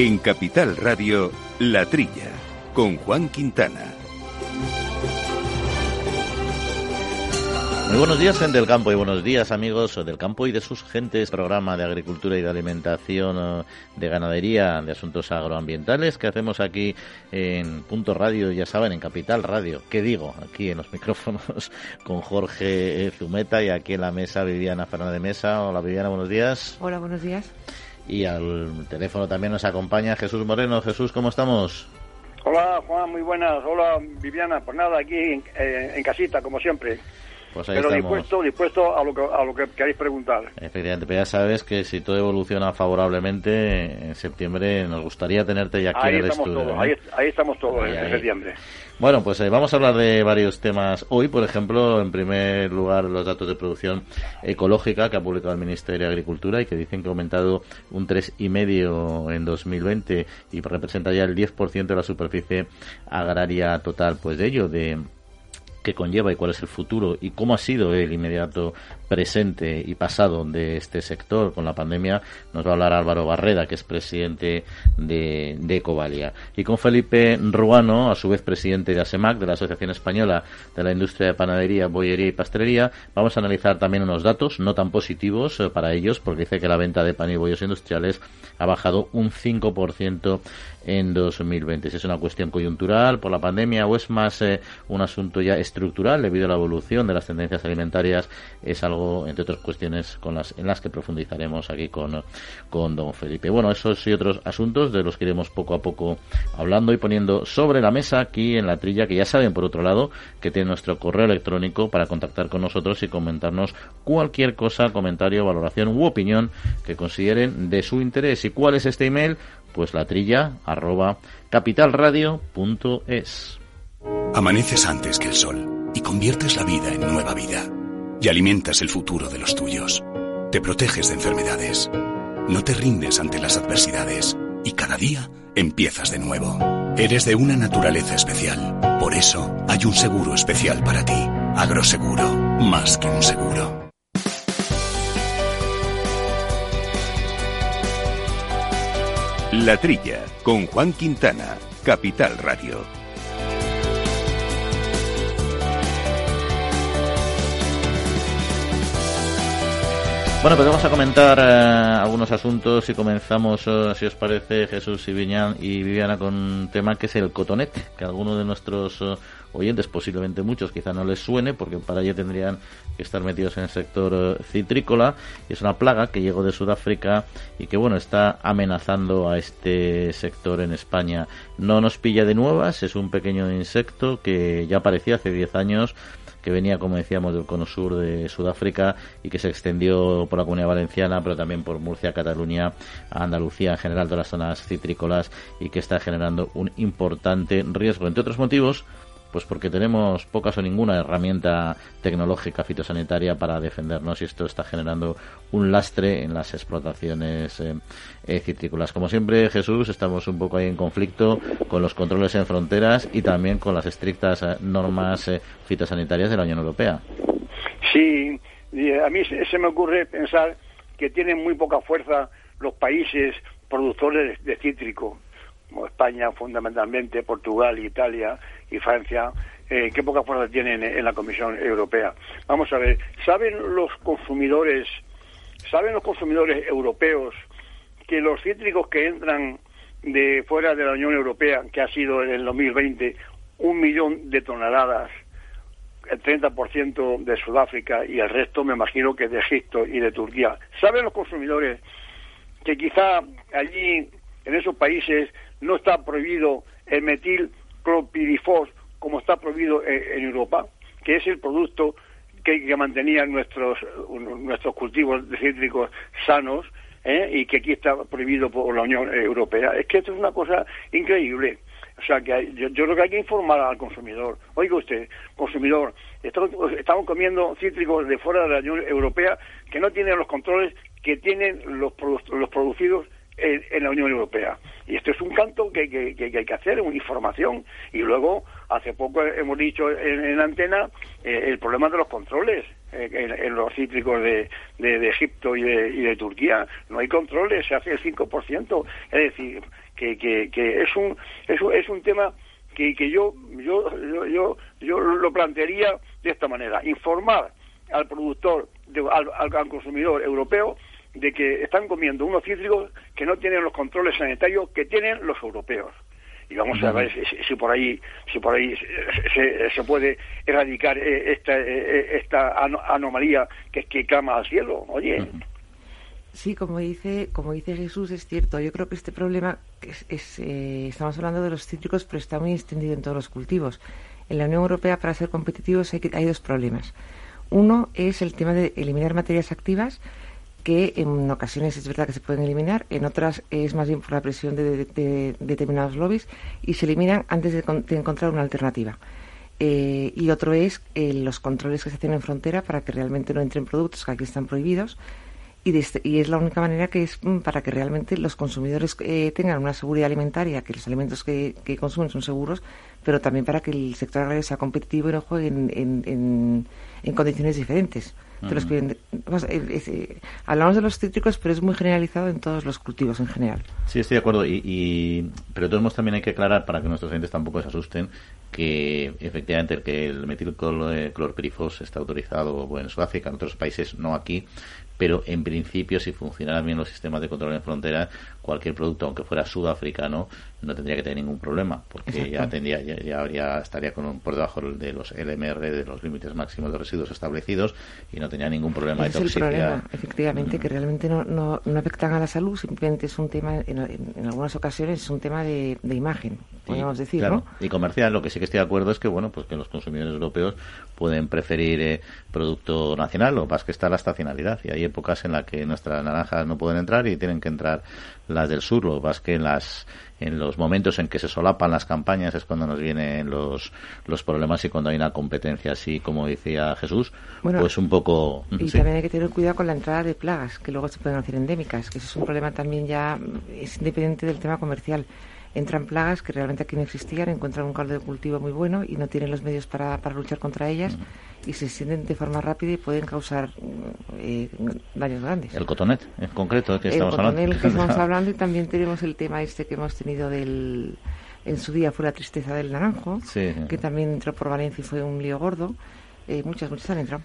En Capital Radio, La Trilla, con Juan Quintana. Muy buenos días, gente del campo, y buenos días, amigos del campo y de sus gentes. Programa de agricultura y de alimentación, de ganadería, de asuntos agroambientales que hacemos aquí en Punto Radio, ya saben, en Capital Radio. ¿Qué digo? Aquí en los micrófonos con Jorge Zumeta y aquí en la mesa Viviana Fernández de Mesa. Hola, Viviana, buenos días. Hola, buenos días. Y al teléfono también nos acompaña Jesús Moreno. Jesús, ¿cómo estamos? Hola, Juan, muy buenas. Hola, Viviana. Pues nada, aquí en, eh, en casita, como siempre. Pues ahí Pero estamos. dispuesto, dispuesto a lo que, a lo que queréis preguntar. Efectivamente, pero ya sabes que si todo evoluciona favorablemente, en septiembre nos gustaría tenerte ya aquí Ahí en el estamos estudio. todos, ¿eh? ahí, ahí estamos todos Ahí, en septiembre. Bueno, pues eh, vamos a hablar de varios temas hoy. Por ejemplo, en primer lugar, los datos de producción ecológica que ha publicado el Ministerio de Agricultura y que dicen que ha aumentado un 3,5 en 2020 y representa ya el 10% de la superficie agraria total. Pues de ello, de qué conlleva y cuál es el futuro y cómo ha sido el inmediato presente y pasado de este sector con la pandemia, nos va a hablar Álvaro Barreda, que es presidente de, de Ecovalia. Y con Felipe Ruano, a su vez presidente de ASEMAC, de la Asociación Española de la Industria de Panadería, Bollería y Pastelería, vamos a analizar también unos datos no tan positivos eh, para ellos, porque dice que la venta de pan y bollos industriales ha bajado un 5% en 2020. Si es una cuestión coyuntural por la pandemia o es más eh, un asunto ya estructural debido a la evolución de las tendencias alimentarias, es algo, entre otras cuestiones, con las, en las que profundizaremos aquí con, con don Felipe. Bueno, esos y otros asuntos de los que iremos poco a poco hablando y poniendo sobre la mesa aquí en la trilla, que ya saben, por otro lado, que tiene nuestro correo electrónico para contactar con nosotros y comentarnos cualquier cosa, comentario, valoración u opinión que consideren de su interés. ¿Y cuál es este email? Pues la trilla arroba capitalradio.es. Amaneces antes que el sol y conviertes la vida en nueva vida. Y alimentas el futuro de los tuyos. Te proteges de enfermedades. No te rindes ante las adversidades. Y cada día empiezas de nuevo. Eres de una naturaleza especial. Por eso hay un seguro especial para ti. Agroseguro. Más que un seguro. La Trilla, con Juan Quintana, Capital Radio. Bueno, pues vamos a comentar eh, algunos asuntos y comenzamos, eh, si os parece, Jesús y, y Viviana, con un tema que es el cotonete, que algunos de nuestros eh, oyentes, posiblemente muchos, quizá no les suene, porque para ello tendrían que estar metidos en el sector eh, citrícola. Es una plaga que llegó de Sudáfrica y que, bueno, está amenazando a este sector en España. No nos pilla de nuevas, es un pequeño insecto que ya aparecía hace 10 años que venía, como decíamos, del cono sur de Sudáfrica y que se extendió por la comunidad valenciana, pero también por Murcia, Cataluña, Andalucía, en general, todas las zonas citrícolas y que está generando un importante riesgo. Entre otros motivos, pues porque tenemos pocas o ninguna herramienta tecnológica fitosanitaria para defendernos y esto está generando un lastre en las explotaciones eh, eh. Como siempre, Jesús, estamos un poco ahí en conflicto con los controles en fronteras y también con las estrictas eh, normas eh, fitosanitarias de la Unión Europea. Sí, y a mí se me ocurre pensar que tienen muy poca fuerza los países productores de cítrico, España fundamentalmente, Portugal, Italia y Francia, eh, qué poca fuerza tienen en la Comisión Europea. Vamos a ver, ¿saben los consumidores, saben los consumidores europeos que los cítricos que entran de fuera de la Unión Europea, que ha sido en el 2020 un millón de toneladas, el 30% de Sudáfrica y el resto me imagino que de Egipto y de Turquía. ¿Saben los consumidores que quizá allí, en esos países, no está prohibido el metil clopirifos como está prohibido en, en Europa? Que es el producto que, que mantenían nuestros, nuestros cultivos de cítricos sanos ¿eh? y que aquí está prohibido por la Unión Europea. Es que esto es una cosa increíble. O sea, que hay- yo, yo creo que hay que informar al consumidor. Oiga usted, consumidor, estamos, estamos comiendo cítricos de fuera de la Unión Europea que no tienen los controles que tienen los, produ- los producidos en, la Unión Europea. Y esto es un canto que, que- que- hay que hacer, una información. Y luego, hace poco hemos dicho en, en antena eh, el problema de los controles eh, en, en los cítricos de, de- Egipto y de, y de Turquía. No hay controles, se hace el 5%. Es decir, que, que, que es un es, es un tema que, que yo, yo, yo, yo, lo plantearía de esta manera, informar al productor, al, al, consumidor europeo de que están comiendo unos cítricos que no tienen los controles sanitarios que tienen los europeos y vamos a ver si, por ahí si por ahí se, se puede erradicar eh, esta eh, eh, esta anomalía que que clama al cielo oye Sí, como dice, como dice Jesús, es cierto. Yo creo que este problema, es, estamos hablando de los cítricos, pero está muy extendido en todos los cultivos. En la Unión Europea, para ser competitivos, hay, hay dos problemas. Uno es el tema de eliminar materias activas que en ocasiones es verdad que se pueden eliminar, en otras es más bien por la presión de, determinados lobbies y se eliminan antes de, encontrar una alternativa. Eh, y otro es eh, los controles que se hacen en frontera para que realmente no entren productos que aquí están prohibidos. Y, este, y es la única manera que es mm, para que realmente los consumidores eh, tengan una seguridad alimentaria, que los alimentos que, consumen son seguros, pero también para que el sector agrario sea competitivo y no juegue en condiciones diferentes. Eh, hablamos de los cítricos, pero es muy generalizado en todos los cultivos en general. Sí, estoy de acuerdo. Y, pero de todos modos también hay que aclarar, para que nuestros clientes tampoco se asusten, que efectivamente el que el metilclorpirifos está autorizado en Sudáfrica, en otros países, no aquí, pero en principio si funcionaran bien los sistemas de control en frontera cualquier producto aunque fuera sudafricano no tendría que tener ningún problema porque ya tendría ya, habría estaría con por debajo de los LMR de los límites máximos de residuos establecidos y no tenía ningún problema de toxicidad. Es el problema, efectivamente, que realmente no, no, no, afectan a la salud, simplemente es un tema, en, algunas ocasiones es un tema de, de imagen, podemos decir, ¿no? Y comercial, lo que sí que estoy de acuerdo es que, bueno, pues que los consumidores europeos pueden preferir eh, producto nacional, lo es que está la estacionalidad y hay épocas en las que nuestras naranjas no pueden entrar y tienen que entrar las del sur, lo que pasa es que en las en los momentos en que se solapan las campañas es cuando nos vienen los, los problemas y cuando hay una competencia así como decía Jesús, pues un poco... Y también hay que tener cuidado con la entrada de plagas, que luego se pueden hacer endémicas, que eso es un problema también ya, es independiente del tema comercial entran plagas que realmente aquí no existían, encuentran un caldo de cultivo muy bueno y no tienen los medios para, para luchar contra ellas y se sienten de forma rápida y pueden causar eh, daños grandes. El cotonet, en concreto, que estamos hablando. El que estamos hablando y también tenemos el tema este que hemos tenido del... En su día fue la tristeza del naranjo, que también entró por Valencia y fue un lío gordo. Eh, muchas, muchas han entrado.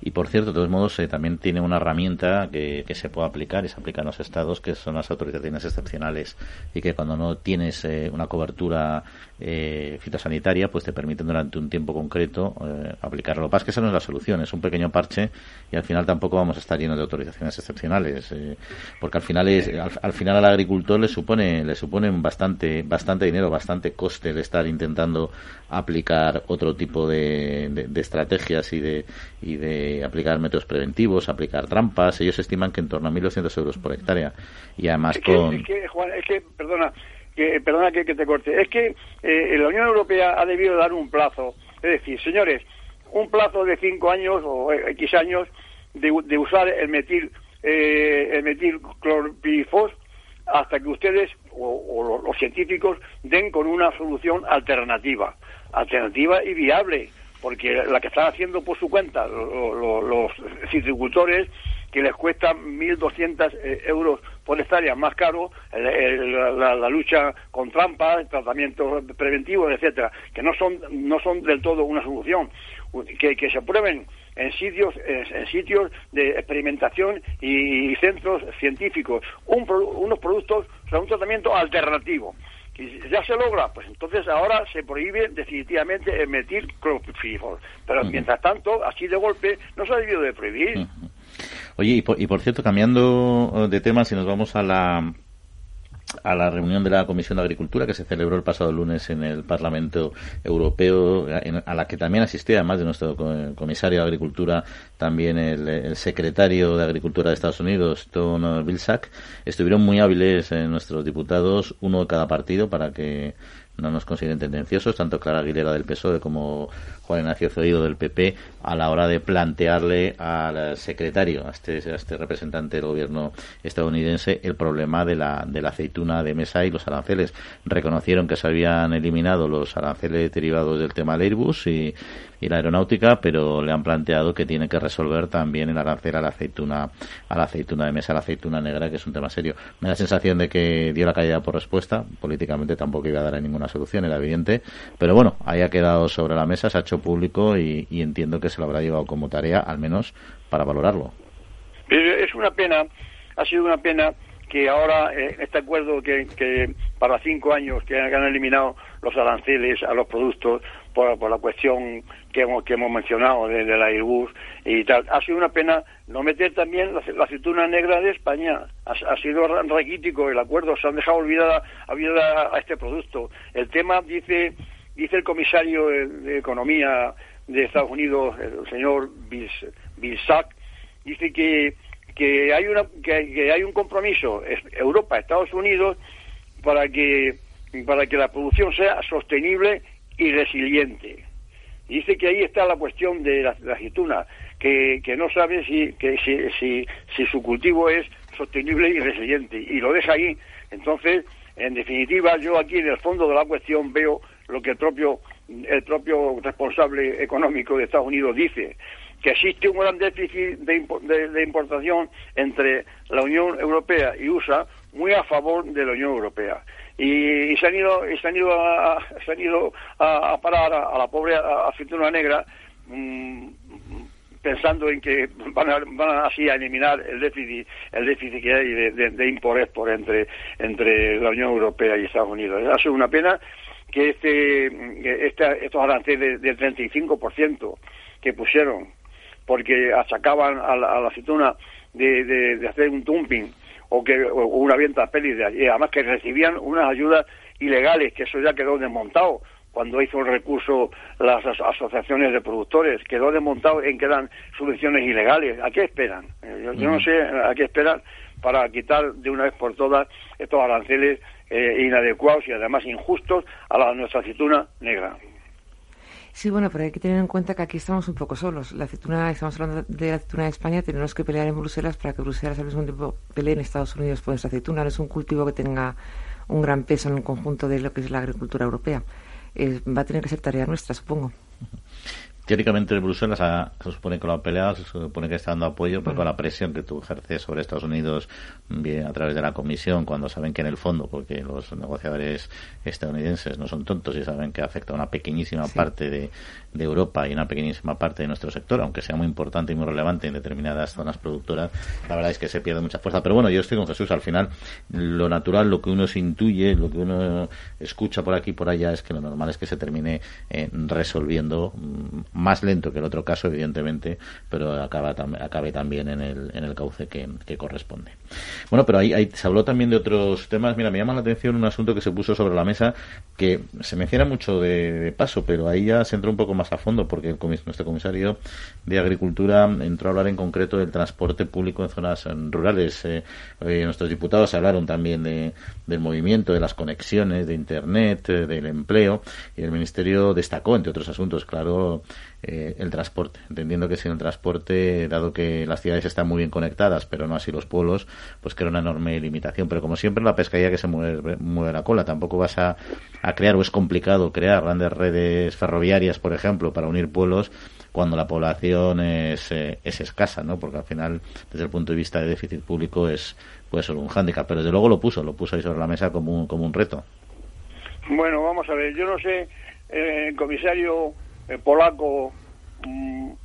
Y por cierto, de todos modos, eh, también tiene una herramienta que, que, se puede aplicar y se aplica en los estados, que son las autorizaciones excepcionales, y que cuando no tienes eh, una cobertura eh, fitosanitaria, pues te permiten durante un tiempo concreto eh, aplicarlo. Lo que pasa es que esa no es la solución, es un pequeño parche y al final tampoco vamos a estar llenos de autorizaciones excepcionales, porque al final es, al, final al agricultor le supone le suponen bastante bastante dinero, bastante coste el estar intentando aplicar otro tipo de, de estrategias y de y de aplicar métodos preventivos, aplicar trampas. Ellos estiman que en torno a 1.200 euros por hectárea. Y además con... Es que, Juan, es que, perdona, que, perdona que, te corte, es que eh, la Unión Europea ha debido dar un plazo. Es decir, señores, un plazo de cinco años o X años de, de usar el metil, eh, el metil clorpirifos hasta que ustedes o, los científicos den con una solución alternativa, alternativa y viable porque la que están haciendo por su cuenta los, citricultores, que les cuesta 1.200 eh, euros por hectárea más caro la, lucha con trampas, tratamientos preventivos, etcétera, que no son no son del todo una solución, que, se prueben en sitios en, sitios de experimentación y, centros científicos. Unos productos, o un tratamiento alternativo y ya se logra, pues entonces ahora se prohíbe definitivamente emitir clorpirifos. Pero mientras tanto, así de golpe, no se ha debido de prohibir. Oye, y por, y por cierto, cambiando de tema, si nos vamos a la a la reunión de la Comisión de Agricultura que se celebró el pasado lunes en el Parlamento Europeo, a la que también asistía, además de nuestro comisario de Agricultura, también el, secretario de Agricultura de Estados Unidos, Tom Vilsack. Estuvieron muy hábiles eh, nuestros diputados, uno de cada partido, para que no nos consideren tendenciosos, tanto Clara Aguilera del PSOE como Juan Ignacio Zoido del PP, a la hora de plantearle al secretario, a este, a este representante del gobierno estadounidense, el problema de la, de la aceituna de mesa y los aranceles. Reconocieron que se habían eliminado los aranceles derivados del tema del Airbus y, y la aeronáutica, pero le han planteado que tiene que resolver también el arancel a la aceituna, a la aceituna de mesa, a la aceituna negra, que es un tema serio. Me da la sensación de que dio la caída por respuesta, políticamente tampoco iba a dar ninguna solución, era evidente, pero bueno, ahí ha quedado sobre la mesa, se ha hecho público y, entiendo que se lo habrá llevado como tarea, al menos para valorarlo. Es una pena, ha sido una pena que ahora eh, este acuerdo que, que para cinco años que han eliminado los aranceles a los productos por, por la cuestión que hemos, que hemos mencionado de, la Airbus y tal. Ha sido una pena no meter también la, aceituna negra de España. Ha, sido raquítico el acuerdo, se han dejado olvidada a este producto. El tema, dice, dice el comisario de Economía de Estados Unidos, el señor Bilsack, dice que, que, hay una, que, que hay un compromiso, Europa, Estados Unidos, para que, para que la producción sea sostenible y resiliente. Dice que ahí está la cuestión de la, aceituna, que, que, no sabe si, que, si, si, su cultivo es sostenible y resiliente, y lo deja ahí. Entonces, en definitiva, yo aquí en el fondo de la cuestión veo lo que el propio, el propio responsable económico de Estados Unidos dice, que existe un gran déficit de, de, importación entre la Unión Europea y USA muy a favor de la Unión Europea y, se han ido se han ido a, se han ido a, parar a, la pobre aceituna negra mm, pensando en que van, a, van así a eliminar el déficit el déficit que hay de, de, de entre entre la Unión Europea y Estados Unidos. Ha sido una pena que este, estos aranceles del 35% que pusieron porque achacaban a la, a la aceituna de, de, hacer un dumping o que una venta pérdida y además que recibían unas ayudas ilegales que eso ya quedó desmontado cuando hizo el recurso las asociaciones de productores. Quedó desmontado en que eran subvenciones ilegales. ¿a qué esperan? Eh, yo, no sé a qué esperan para quitar de una vez por todas estos aranceles eh, inadecuados y además injustos a la nuestra aceituna negra. Sí, bueno, pero hay que tener en cuenta que aquí estamos un poco solos. La aceituna, estamos hablando de la aceituna de España, tenemos que pelear en Bruselas para que Bruselas al mismo tiempo pelee en Estados Unidos por esa aceituna. No es un cultivo que tenga un gran peso en el conjunto de lo que es la agricultura europea. va a tener que ser tarea nuestra, supongo teóricamente Bruselas se supone que lo ha peleado, se supone que está dando apoyo, pero con la presión que tú ejerces sobre Estados Unidos bien, a través de la Comisión, cuando saben que en el fondo, porque los negociadores estadounidenses no son tontos y saben que afecta a una pequeñísima parte de, de Europa y una pequeñísima parte de nuestro sector, aunque sea muy importante y muy relevante en determinadas zonas productoras, la verdad es que se pierde mucha fuerza. Pero bueno, yo estoy con Jesús, al final lo natural, lo que uno se intuye, lo que uno escucha por aquí y por allá es que lo normal es que se termine eh, resolviendo mm, más lento que el otro caso, evidentemente, pero acaba acabe también en el, en el cauce que, corresponde. Bueno, pero ahí, se habló también de otros temas. Mira, me llama la atención un asunto que se puso sobre la mesa que se menciona mucho de, paso, pero ahí ya se entró un poco más a fondo porque el nuestro comisario de Agricultura entró a hablar en concreto del transporte público en zonas rurales. Eh, nuestros diputados hablaron también de, del movimiento, de las conexiones, de Internet, eh, del empleo y el Ministerio destacó, entre otros asuntos, claro, eh, el transporte, entendiendo que sin el transporte, dado que las ciudades están muy bien conectadas, pero no así los pueblos, pues que era una enorme limitación. Pero como siempre, la pescaría que se mueve, mueve la cola. Tampoco vas a, crear, o es complicado crear grandes redes ferroviarias, por ejemplo, para unir pueblos cuando la población es, eh, es escasa, ¿no? Porque al final, desde el punto de vista de déficit público, es puede ser un hándicap. Pero desde luego lo puso, lo puso ahí sobre la mesa como un, como un reto. Bueno, vamos a ver. Yo no sé, eh, comisario el polaco um,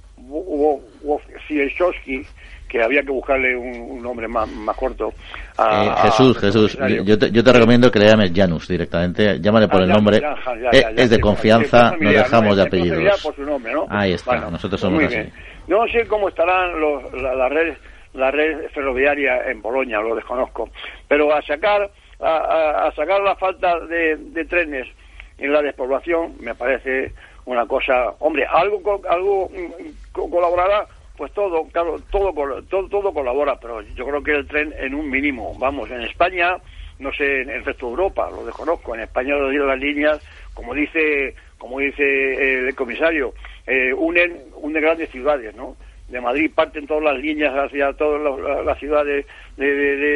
que había que buscarle un, nombre más, más corto. Eh, Jesús, Jesús, yo te, yo te, recomiendo que le llames Janus directamente, llámale por ah, el nombre, eh, es de confianza, no dejamos de apellidos. Por su nombre, ¿no? Ahí está, nosotros somos así. No sé cómo estarán los, la, la, red la red ferroviaria en Polonia, lo desconozco, pero a sacar a, a sacar la falta de, de trenes en la despoblación me parece una cosa, hombre, algo algo mm, colaborará, pues todo, claro, todo, todo, todo colabora, pero yo creo que el tren en un mínimo, vamos, en España no sé en el resto de Europa, lo desconozco. En España las líneas, como dice, como dice el comisario, eh, unen, unen grandes ciudades, ¿no? De Madrid parten todas las líneas hacia todas las, ciudades de,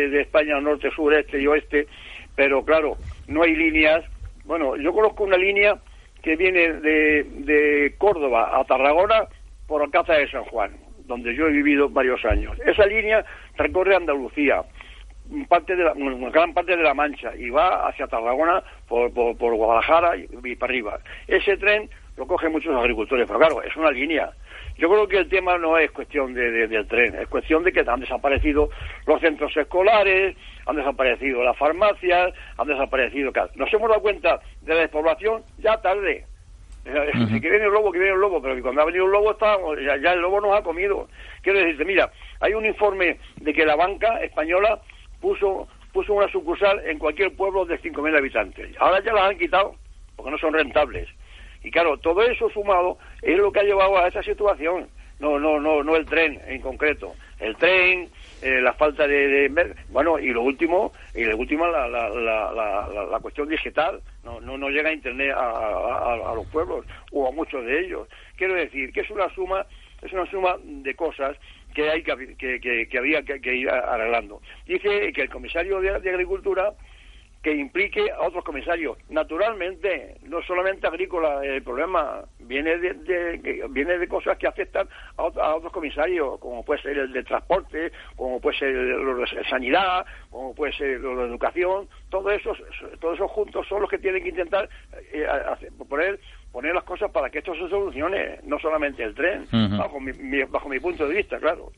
de, España, norte, sur, este y oeste, pero claro, no hay líneas. Bueno, yo conozco una línea que viene de, de Córdoba a Tarragona por Alcázar de San Juan, donde yo he vivido varios años. Esa línea recorre Andalucía, parte de la, una gran parte de la Mancha y va hacia Tarragona por, por, Guadalajara y, para arriba. Ese tren lo cogen muchos agricultores, pero claro, es una línea. Yo creo que el tema no es cuestión de, del tren, es cuestión de que han desaparecido los centros escolares, han desaparecido las farmacias, han desaparecido... Nos hemos dado cuenta de la despoblación ya tarde. Si que viene el lobo, que viene el lobo, pero que cuando ha venido el lobo está, ya, el lobo nos ha comido. Quiero decirte, mira, hay un informe de que la banca española puso, puso una sucursal en cualquier pueblo de 5.000 habitantes. Ahora ya las han quitado porque no son rentables. Y claro, todo eso sumado es lo que ha llevado a esa situación. No, no, no, no el tren en concreto. El tren, eh, la falta de, bueno y lo último y lo último la, la, la, la, cuestión digital no, no, no llega a internet a, a, los pueblos o a muchos de ellos quiero decir que es una suma es una suma de cosas que hay que, que, que, había que, ir arreglando. Dice que el comisario de, Agricultura que implique a otros comisarios. Naturalmente, no solamente agrícola, el problema viene de, viene de cosas que afectan a, otros comisarios, como puede ser el de transporte, como puede ser el de sanidad, como puede ser lo de educación. Todo eso, todos esos juntos son los que tienen que intentar eh, poner poner las cosas para que esto se solucione, no solamente el tren, bajo, mi, bajo mi punto de vista, claro.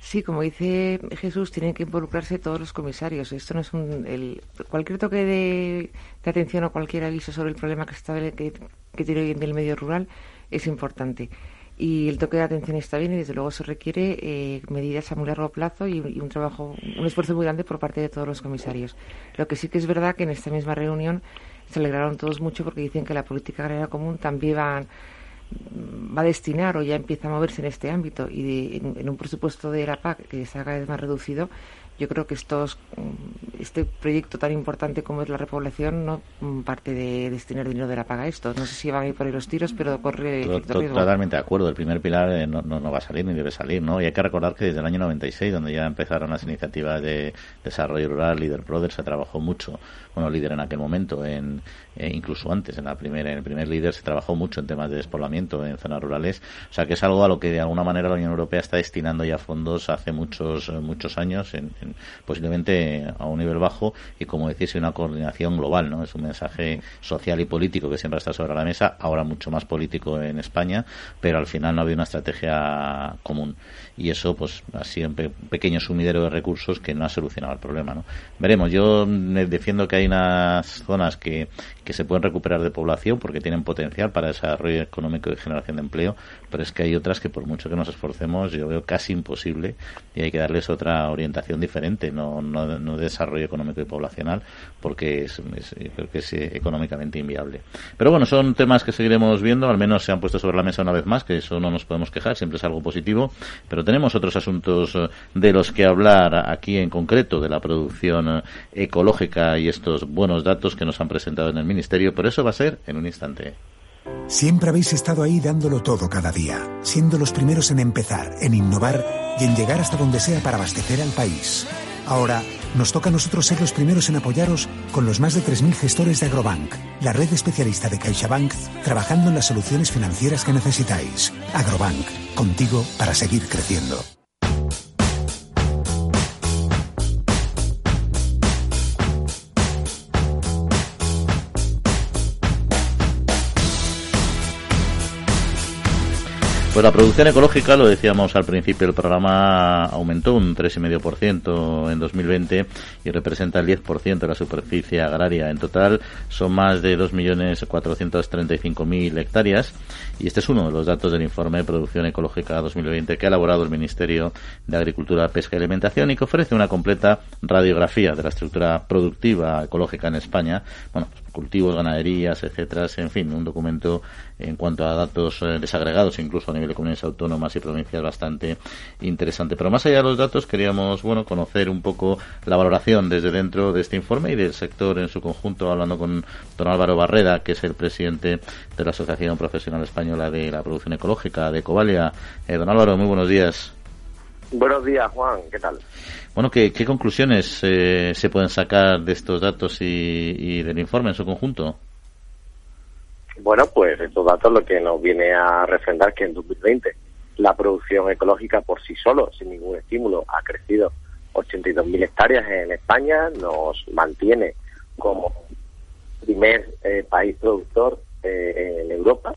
Sí, como dice Jesús, tienen que involucrarse todos los comisarios. Esto no es un. El, cualquier toque de, atención o cualquier aviso sobre el problema que, está, que, que tiene hoy en el medio rural es importante. Y el toque de atención está bien y desde luego se requiere eh, medidas a muy largo plazo y, y, un trabajo, un esfuerzo muy grande por parte de todos los comisarios. Lo que sí que es verdad que en esta misma reunión se alegraron todos mucho porque dicen que la política agraria común también va, va a destinar o ya empieza a moverse en este ámbito. Y en, un presupuesto de la PAC que se haga más reducido, yo creo que estos, mm, este proyecto tan importante como es la repoblación no mm, parte de destinar dinero de la paga a esto. No sé si van a ir por ahí los tiros, pero corre Totalmente de acuerdo. El primer pilar eh, no, no, va a salir ni debe salir, ¿no? Y hay que recordar que desde el año 96, donde ya empezaron las iniciativas de desarrollo rural, Líder Brothers, se trabajó mucho, bueno, líder en aquel momento, en, eh, incluso antes, en la primera, en el primer líder se trabajó mucho en temas de despoblamiento en zonas rurales. O sea que es algo a lo que de alguna manera la Unión Europea está destinando ya fondos hace muchos, muchos años en posiblemente a un nivel bajo y como decís una coordinación global no es un mensaje social y político que siempre está sobre la mesa ahora mucho más político en España pero al final no había una estrategia común y eso pues ha sido un pequeño sumidero de recursos que no ha solucionado el problema ¿no? veremos yo defiendo que hay unas zonas que, que se pueden recuperar de población porque tienen potencial para desarrollo económico y generación de empleo pero es que hay otras que por mucho que nos esforcemos yo veo casi imposible y hay que darles otra orientación diferente no, no, no desarrollo económico y poblacional porque es, creo que es económicamente inviable pero bueno son temas que seguiremos viendo al menos se han puesto sobre la mesa una vez más que eso no nos podemos quejar siempre es algo positivo pero tenemos otros asuntos eh, de los que hablar aquí en concreto, de la producción eh, ecológica y estos buenos datos que nos han presentado en el Ministerio. Por eso va a ser en un instante. Siempre habéis estado ahí dándolo todo cada día, siendo los primeros en empezar, en innovar y en llegar hasta donde sea para abastecer al país. Ahora, nos toca a nosotros ser los primeros en apoyaros con los más de 3.000 gestores de Agrobank, la red especialista de CaixaBank, trabajando en las soluciones financieras que necesitáis. Agrobank, contigo para seguir creciendo. Pues la producción ecológica, lo decíamos al principio del programa, aumentó un 3,5% en 2020 y representa el 10% de la superficie agraria. En total son más de 2.435.000 hectáreas y este es uno de los datos del informe de producción ecológica 2020 que ha elaborado el Ministerio de Agricultura, Pesca y Alimentación y que ofrece una completa radiografía de la estructura productiva ecológica en España. Bueno, cultivos, ganaderías, etcétera, en fin, un documento en cuanto a datos eh, desagregados, incluso a nivel de comunidades autónomas y provincias, bastante interesante. Pero más allá de los datos, queríamos, bueno, conocer un poco la valoración desde dentro de este informe y del sector en su conjunto, hablando con don Álvaro Barreda, que es el presidente de la Asociación Profesional Española de la Producción Ecológica de Covalia. Eh, don Álvaro, muy buenos días. Buenos días, Juan. ¿Qué tal? Bueno, ¿qué, conclusiones eh, se pueden sacar de estos datos y, del informe en su conjunto? Bueno, pues estos datos lo que nos viene a refrendar que en 2020 la producción ecológica por sí solo, sin ningún estímulo, ha crecido 82.000 hectáreas en España, nos mantiene como primer eh, país productor eh, en Europa,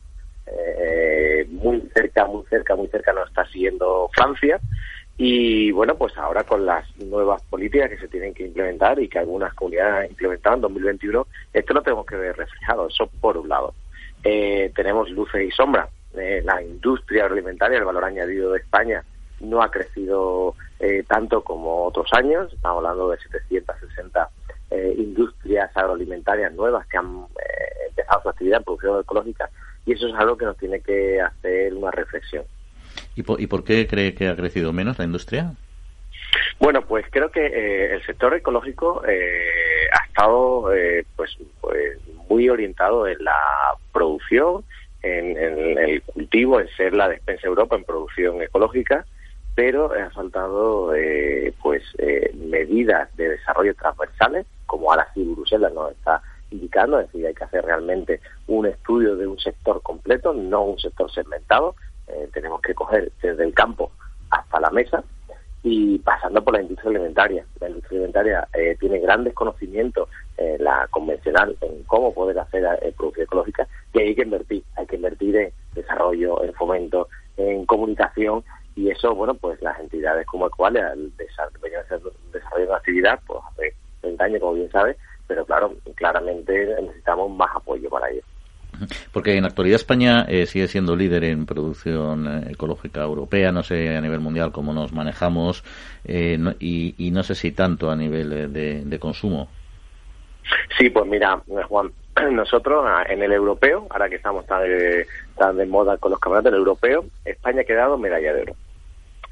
muy cerca, muy cerca, muy cerca nos está siguiendo Francia y bueno, pues ahora con las nuevas políticas que se tienen que implementar y que algunas comunidades han implementado en 2021, esto lo tenemos que ver reflejado, eso por un lado. Eh, tenemos luces y sombras. Eh, la industria agroalimentaria, el valor añadido de España, no ha crecido eh, tanto como otros años. Estamos hablando de 760 industrias agroalimentarias nuevas que han empezado su actividad en producción ecológica y eso es algo que nos tiene que hacer una reflexión. ¿Y por, qué cree que ha crecido menos la industria? Bueno, pues creo que eh, el sector ecológico eh, ha estado eh, pues, pues muy orientado en la producción, en, el cultivo, en ser la despensa Europa en producción ecológica, pero ha faltado pues medidas de desarrollo transversales, como ahora sí Bruselas nos está indicando, es decir, hay que hacer realmente un estudio de un sector completo, no un sector segmentado, eh, tenemos que coger desde el campo hasta la mesa y pasando por la industria alimentaria. La industria alimentaria eh, tiene grandes conocimientos, eh, la convencional, en cómo poder hacer producción ecológica y hay que invertir. Hay que invertir en desarrollo, en fomento, en comunicación y eso, bueno, pues las entidades como Ecualia, al desarrollo de una actividad, pues hace 30 años, como bien sabe, pero claro, claramente necesitamos más apoyo para ello. Porque en la actualidad España eh, sigue siendo líder en producción eh, ecológica europea, no sé a nivel mundial cómo nos manejamos eh, y, no sé si tanto a nivel de, consumo. Sí, pues mira, Juan, nosotros ah, en el europeo, ahora que estamos tan de, tan de moda con los campeonatos del europeo, España ha quedado medalla de oro.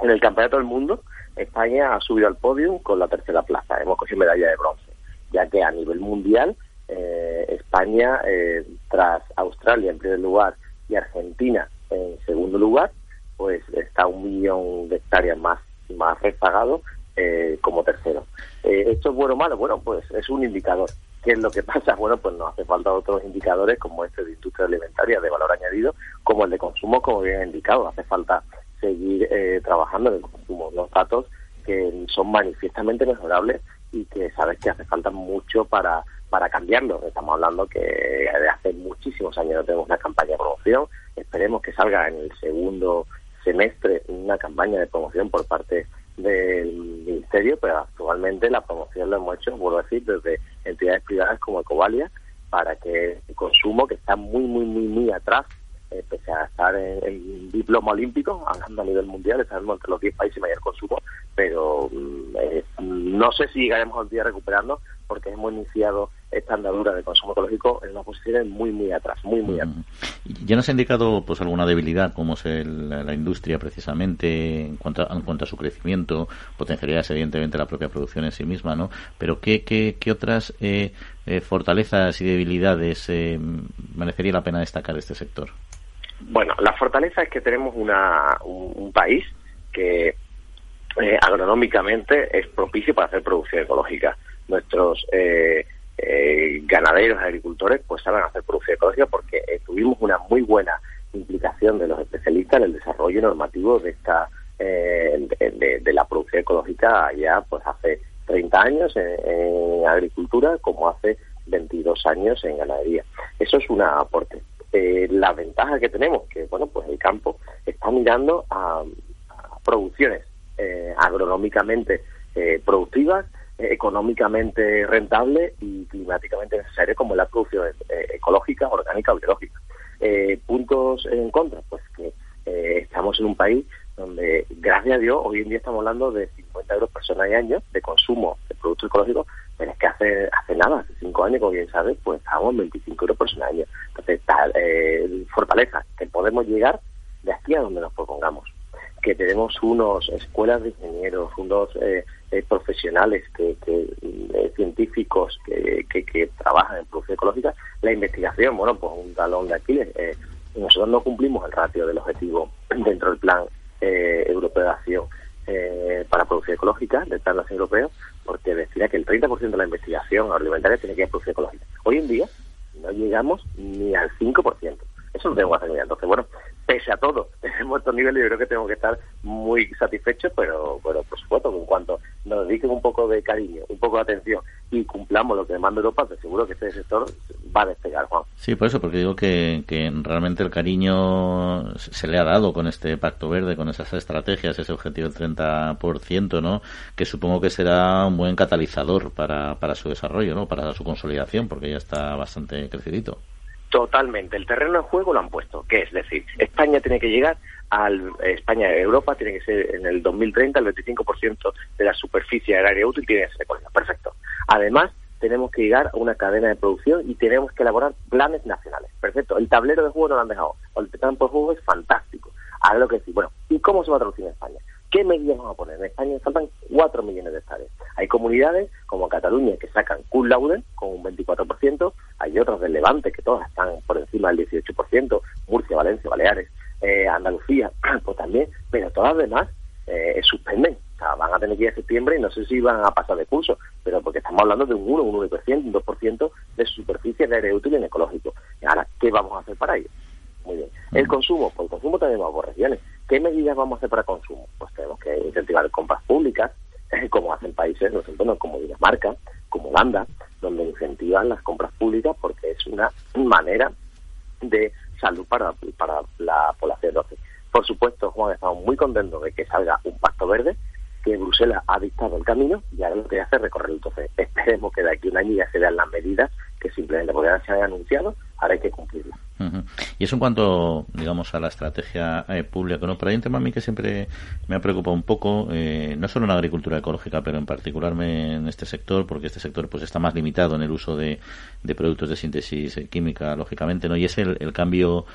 En el campeonato del mundo, España ha subido al podio con la tercera plaza, hemos cogido medalla de bronce, ya que a nivel mundial eh, España, eh, tras Australia en primer lugar y Argentina en segundo lugar, pues está un millón de hectáreas más, más rezagado eh, como tercero. ¿Esto es bueno o malo? Bueno, pues es un indicador. ¿Qué es lo que pasa? Bueno, pues nos hace falta otros indicadores como este de industria alimentaria de valor añadido, como el de consumo, como bien indicado. Hace falta seguir trabajando en el consumo. Los datos que son manifiestamente mejorables y que sabes que hace falta mucho para para cambiarlo. Estamos hablando que de hace muchísimos años no tenemos una campaña de promoción. Esperemos que salga en el segundo semestre una campaña de promoción por parte del Ministerio, pero actualmente la promoción lo hemos hecho, vuelvo a decir, desde entidades privadas como Ecovalia, para que el consumo, que está muy, muy, muy, muy atrás, eh, pese a estar en diploma olímpico, hablando a nivel mundial, estamos entre los 10 países mayor consumo, pero mm, eh, no sé si llegaremos al día recuperando, porque hemos iniciado esta andadura de consumo ecológico en una posición muy, muy atrás, muy, muy atrás. ¿Ya nos ha indicado pues alguna debilidad, como es la industria precisamente, en cuanto, a, cuanto a su crecimiento, potencialidades, evidentemente, la propia producción en sí misma, ¿no? Pero ¿qué, qué, qué otras eh, eh, fortalezas y debilidades eh, merecería la pena destacar de este sector? Bueno, la fortaleza es que tenemos una, un, país que agronómicamente es propicio para hacer producción ecológica. Nuestros eh, eh, ganaderos, agricultores, pues saben hacer producción ecológica porque eh, tuvimos una muy buena implicación de los especialistas en el desarrollo normativo de esta eh, de, la producción ecológica ya pues hace 30 años en, agricultura como hace 22 años en ganadería. Eso es un aporte. La ventaja que tenemos, que bueno, pues el campo está mirando a, producciones agronómicamente productivas económicamente rentable y climáticamente necesario como la producción eh, ecológica, orgánica o biológica. Eh, puntos en contra, pues que eh, estamos en un país donde, gracias a Dios, hoy en día estamos hablando de 50 euros persona y año de consumo de productos ecológicos, pero es que hace hace nada, hace cinco años, como bien sabes, pues estábamos en 25 euros por año. Tal, eh, fortaleza, que podemos llegar de aquí a donde nos propongamos. Que tenemos unos escuelas de ingenieros, unos eh, eh, profesionales, que, científicos que, que, trabajan en producción ecológica. La investigación, bueno, pues un talón de Aquiles. nosotros no cumplimos el ratio del objetivo dentro del plan europeo de acción para producción ecológica, del plan nacional europeo, porque decía que el 30% de la investigación agroalimentaria tiene que ir a producción ecológica. Hoy en día no llegamos ni al 5%. Eso lo tengo que hacer. Entonces, bueno, pese a todo, tenemos estos niveles yo creo que tenemos que estar muy satisfechos, pero, pero por supuesto, en cuanto nos dediquen un poco de cariño, un poco de atención y cumplamos lo que demanda Europa, pues seguro que este sector va a despegar, Juan. Sí, por eso, porque digo que, que realmente el cariño se le ha dado con este pacto verde, con esas estrategias, ese objetivo del 30%, ¿no? Que supongo que será un buen catalizador para, para su desarrollo, ¿no? Para su consolidación, porque ya está bastante crecidito. Totalmente. El terreno de juego lo han puesto. ¿Qué es? decir, España tiene que llegar al. España, Europa tiene que ser en el 2030 el 25% de la superficie del área útil tiene que ser ecológica. Perfecto. Además, tenemos que llegar a una cadena de producción y tenemos que elaborar planes nacionales. Perfecto. El tablero de juego no lo han dejado. El campo de juego es fantástico. Ahora lo que decir. Bueno, ¿y cómo se va a traducir en España? ¿Qué medidas vamos a poner? En España faltan 4 millones de hectáreas. Hay comunidades como Cataluña que sacan cum laude con un 24%, hay otras del Levante que todas están por encima del 18%, Murcia, Valencia, Baleares, eh, Andalucía, pues también, pero todas las demás eh, suspenden. O sea, van a tener que ir a septiembre y no sé si van a pasar de curso, pero porque estamos hablando de un 1, un 1%, un 2% de superficie de área útil en ecológico. Ahora, ¿qué vamos a hacer para ello? Muy bien. El consumo, pues el consumo también va por regiones. ¿Qué medidas vamos a hacer para consumo? Incentivar compras públicas, como hacen países, no como Dinamarca, como Holanda, donde incentivan las compras públicas porque es una manera de salud para, la población. Entonces, por supuesto, Juan, estamos muy contentos de que salga un pacto verde, que Bruselas ha dictado el camino y ahora lo que hace es recorrerlo. Entonces, esperemos que de aquí a un año ya se vean las medidas que simplemente porque se han anunciado, ahora hay que cumplirlas. Y eso en cuanto, digamos, a la estrategia eh, pública, ¿no? Pero hay un tema a mí que siempre me ha preocupado un poco, eh, no solo en la agricultura ecológica, pero en particular en este sector, porque este sector pues está más limitado en el uso de, productos de síntesis eh, química, lógicamente, ¿no? Y es el, cambio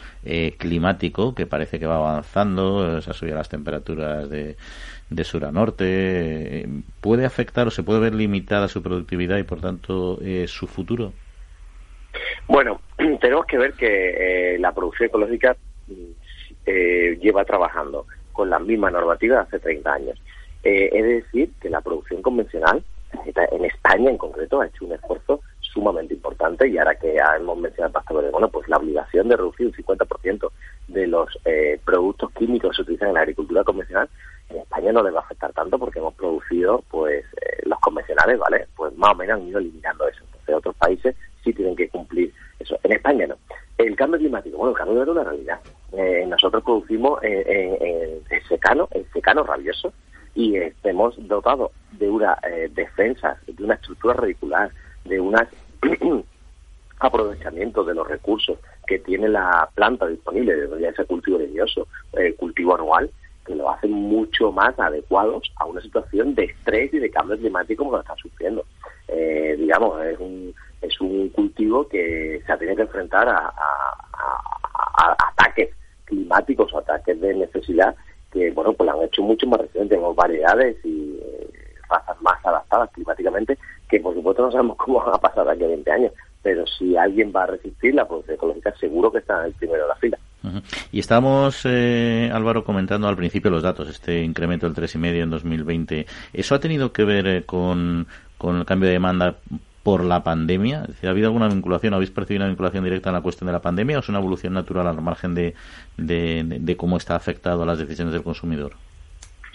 climático que parece que va avanzando, se ha subido las temperaturas de, de sur a norte. ¿Puede afectar o se puede ver limitada su productividad y, por tanto, su futuro? Bueno, tenemos que ver que eh, la producción ecológica eh, lleva trabajando con la misma normativa hace 30 años. Eh, es decir, que la producción convencional, en España en concreto, ha hecho un esfuerzo sumamente importante y ahora que hemos mencionado el Verde, bueno, pues la obligación de reducir un 50% de los productos químicos que se utilizan en la agricultura convencional, en España no le va a afectar tanto porque hemos producido, pues, los convencionales, ¿vale? Pues más o menos han ido eliminando eso. Entonces, otros países sí tienen que cumplir eso. En España no. El cambio climático, bueno, el cambio es una realidad. Eh, nosotros producimos en, secano, en secano rabioso, y hemos dotado de una eh, defensa, de una estructura radicular, de un aprovechamiento de los recursos que tiene la planta disponible, de ese cultivo leñoso, el cultivo anual, que lo hacen mucho más adecuados a una situación de estrés y de cambio climático como lo están sufriendo. Eh, digamos, es un, es un cultivo que se ha tenido que enfrentar a, ataques climáticos o ataques de necesidad que, bueno, pues lo han hecho mucho más recientes. Tenemos variedades y eh, razas más adaptadas climáticamente que, por supuesto, no sabemos cómo van a pasar aquí a 20 años. Pero si alguien va a resistir la producción ecológica, seguro que está en el primero de la fila. Y estábamos, eh, Álvaro, comentando al principio los datos, este incremento del 3,5 en 2020. ¿Eso ha tenido que ver eh, con, con el cambio de demanda por la pandemia? ¿Ha habido alguna vinculación? ¿Habéis percibido una vinculación directa en la cuestión de la pandemia o es una evolución natural al margen de, de, cómo está afectado a las decisiones del consumidor?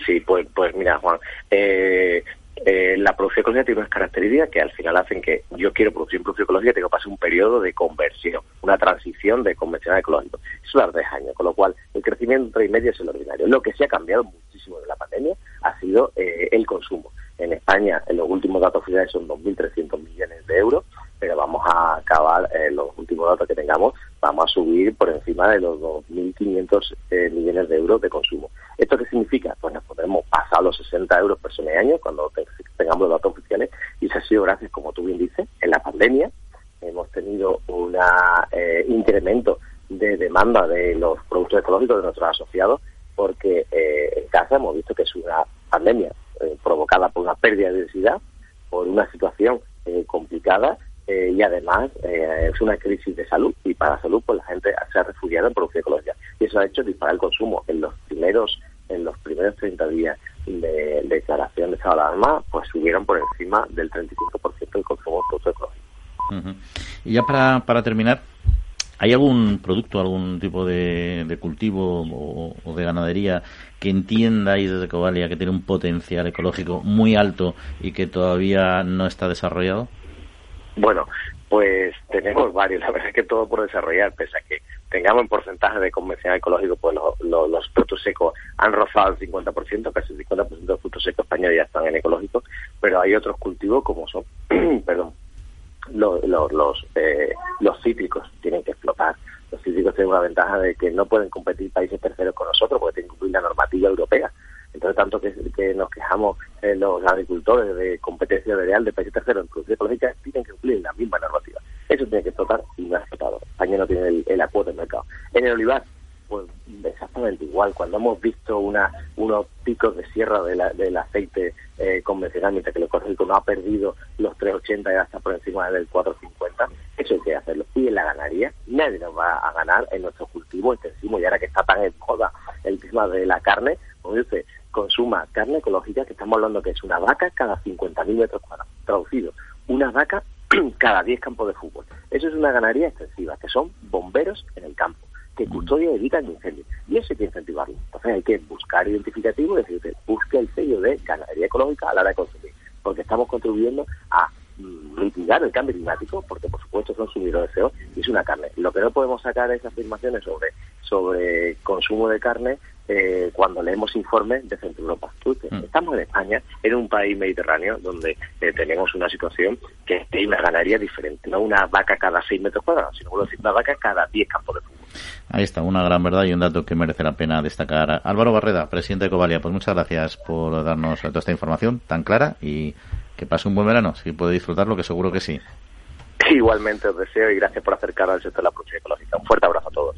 Sí, pues, pues mira, Juan, eh, eh, la producción ecológica tiene unas características que al final hacen que yo quiero producir producción ecológica tengo que pasar un periodo de conversión, una transición de convencional ecológico. Eso es de años, con lo cual el crecimiento y medio es el ordinario. Lo que se ha cambiado muchísimo de la pandemia ha sido eh, el consumo. En España, en los últimos datos oficiales son 2.300 millones de euros pero vamos a acabar, en los últimos datos que tengamos, vamos a subir por encima de los 2.500 eh, millones de euros de consumo. ¿Esto qué significa? Pues nos podremos pasar los 60 euros por y año cuando tengamos los datos oficiales y eso ha sido gracias, como tú bien dices, en la pandemia hemos tenido un eh, incremento de demanda de los productos ecológicos de nuestros asociados porque eh, en casa hemos visto que es una pandemia provocada por una pérdida de densidad, por una situación complicada eh, y además eh, es una crisis de salud y para salud pues la gente se ha refugiado en producción ecológica y eso ha hecho disparar el consumo en los primeros en los primeros 30 días de, declaración de estado de alarma pues subieron por encima del 35% el consumo de productos ecológicos. Y ya para, para terminar, ¿Hay algún producto, algún tipo de, cultivo o, de ganadería que entiendáis desde Covalia que tiene un potencial ecológico muy alto y que todavía no está desarrollado? Bueno, pues tenemos varios, la verdad es que todo por desarrollar, pese a que tengamos en porcentaje de convencional ecológico, pues los frutos secos han rozado el 50%, casi el 50% de los frutos secos españoles ya están en ecológico, pero hay otros cultivos como son, perdón, los, los, eh, los cítricos tienen que explotar. Los cítricos tienen una ventaja de que no pueden competir países terceros con nosotros porque tienen que cumplir la normativa europea. Entonces, tanto que, nos quejamos eh, los agricultores de competencia real de países terceros en producción ecológica, tienen que cumplir la misma normativa. Eso tiene que explotar y no ha explotado. España no tiene el, el acuerdo del mercado. En el olivar, pues exactamente igual. Cuando hemos visto una, unos picos de sierra del aceite eh, convencional, mientras que el ecológico no ha perdido los 3,80 y hasta por encima del 4,50, eso hay que hacerlo. Y en la ganadería, nadie nos va a ganar en nuestro cultivo extensivo. Y ahora que está tan en moda el tema de la carne, como dice, consuma carne ecológica, que estamos hablando que es una vaca cada 50.000 metros cuadrados. Traducido, una vaca cada 10 campos de fútbol. Eso es una ganadería extensiva, que son bomberos en el campo, que custodian y evitan incendios. Y eso hay que incentivarlo. Entonces hay que buscar identificativo y decirte, busque el sello de ganadería ecológica a la hora de consumir, porque estamos contribuyendo a mm, mitigar el cambio climático, porque por supuesto son sumideros de CO y es una carne. Lo que no podemos sacar es afirmaciones sobre, sobre consumo de carne eh, cuando leemos informes de Centro Europa. Mm. Estamos en España, en un país mediterráneo donde eh, tenemos una situación que hay una ganadería diferente, no una vaca cada 6 metros cuadrados, sino una vaca cada 10 campos de fútbol. Ahí está, una gran verdad y un dato que merece la pena destacar. Álvaro Barreda, presidente de Covalia, pues muchas gracias por darnos toda esta información tan clara y que pase un buen verano, si puede disfrutarlo, que seguro que sí. Igualmente os deseo y gracias por acercar al sector de la producción ecológica. Un fuerte abrazo a todos.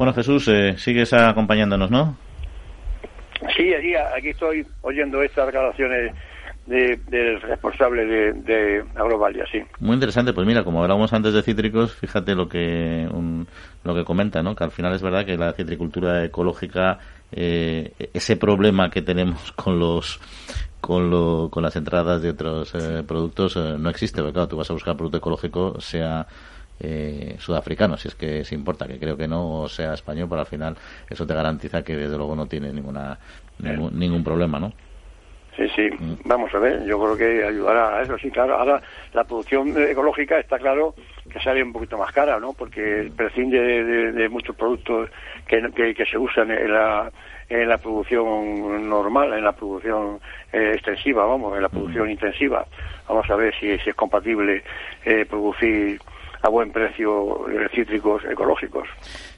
Bueno, Jesús, eh, sigues acompañándonos, ¿no? Sí, aquí, aquí estoy oyendo estas declaraciones del responsable de, de Agrovalia, sí. Muy interesante, pues mira, como hablábamos antes de cítricos, fíjate lo que lo que comenta, ¿no? Que al final es verdad que la citricultura ecológica, eh, ese problema que tenemos con los con, lo, con las entradas de otros eh, productos no existe, porque claro, tú vas a buscar producto ecológico, sea eh, sudafricano, si es que se importa, que creo que no sea español, pero al final eso te garantiza que desde luego no tiene ninguna ningún, problema, ¿no? Sí, sí, mm. vamos a ver, yo creo que ayudará a eso, sí, claro. Ahora, la producción ecológica está claro que sale un poquito más cara, ¿no? Porque prescinde de, muchos productos que, que, se usan en la, en la producción normal, en la producción eh, extensiva, vamos, en la producción mm. intensiva. Vamos a ver si, si es compatible eh, producir a buen precio eh, cítricos ecológicos.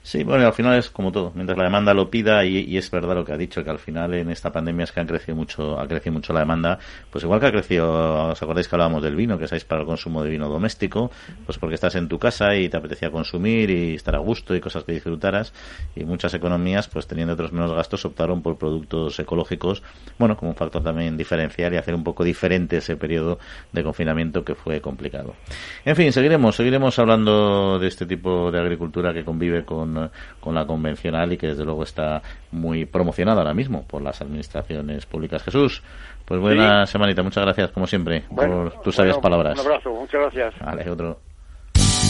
Sí, bueno, al final es como todo, mientras la demanda lo pida y, es verdad lo que ha dicho, que al final en esta pandemia es que han crecido mucho, ha crecido mucho la demanda, pues igual que ha crecido, ¿os acordáis que hablábamos del vino, que sabéis para el consumo de vino doméstico? Pues porque estás en tu casa y te apetecía consumir y estar a gusto y cosas que disfrutaras y muchas economías, pues teniendo otros menos gastos, optaron por productos ecológicos, bueno, como un factor también diferencial y hacer un poco diferente ese periodo de confinamiento que fue complicado. En fin, seguiremos, seguiremos hablando de este tipo de agricultura que convive con con, la convencional y que desde luego está muy promocionada ahora mismo por las administraciones públicas. Jesús, pues buena semanita, muchas gracias como siempre por tus sabias palabras. Un abrazo, muchas gracias. Vale, otro.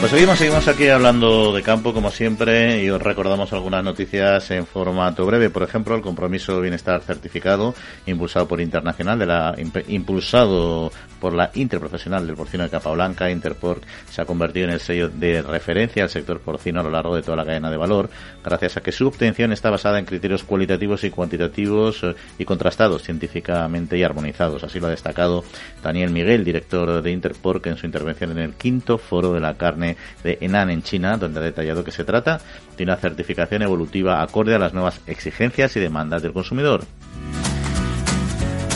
Pues seguimos, seguimos aquí hablando de campo como siempre y os recordamos algunas noticias en formato breve. Por ejemplo, el compromiso de bienestar certificado impulsado por Internacional de la impulsado por la Interprofesional del Porcino de Capa Blanca, Interporc, se ha convertido en el sello de referencia al sector porcino a lo largo de toda la cadena de valor, gracias a que su obtención está basada en criterios cualitativos y cuantitativos eh, y contrastados científicamente y armonizados. Así lo ha destacado Daniel Miguel, director de Interporc, en su intervención en el quinto foro de la carne de Henan en China, donde ha detallado que se trata de una certificación evolutiva acorde a las nuevas exigencias y demandas del consumidor.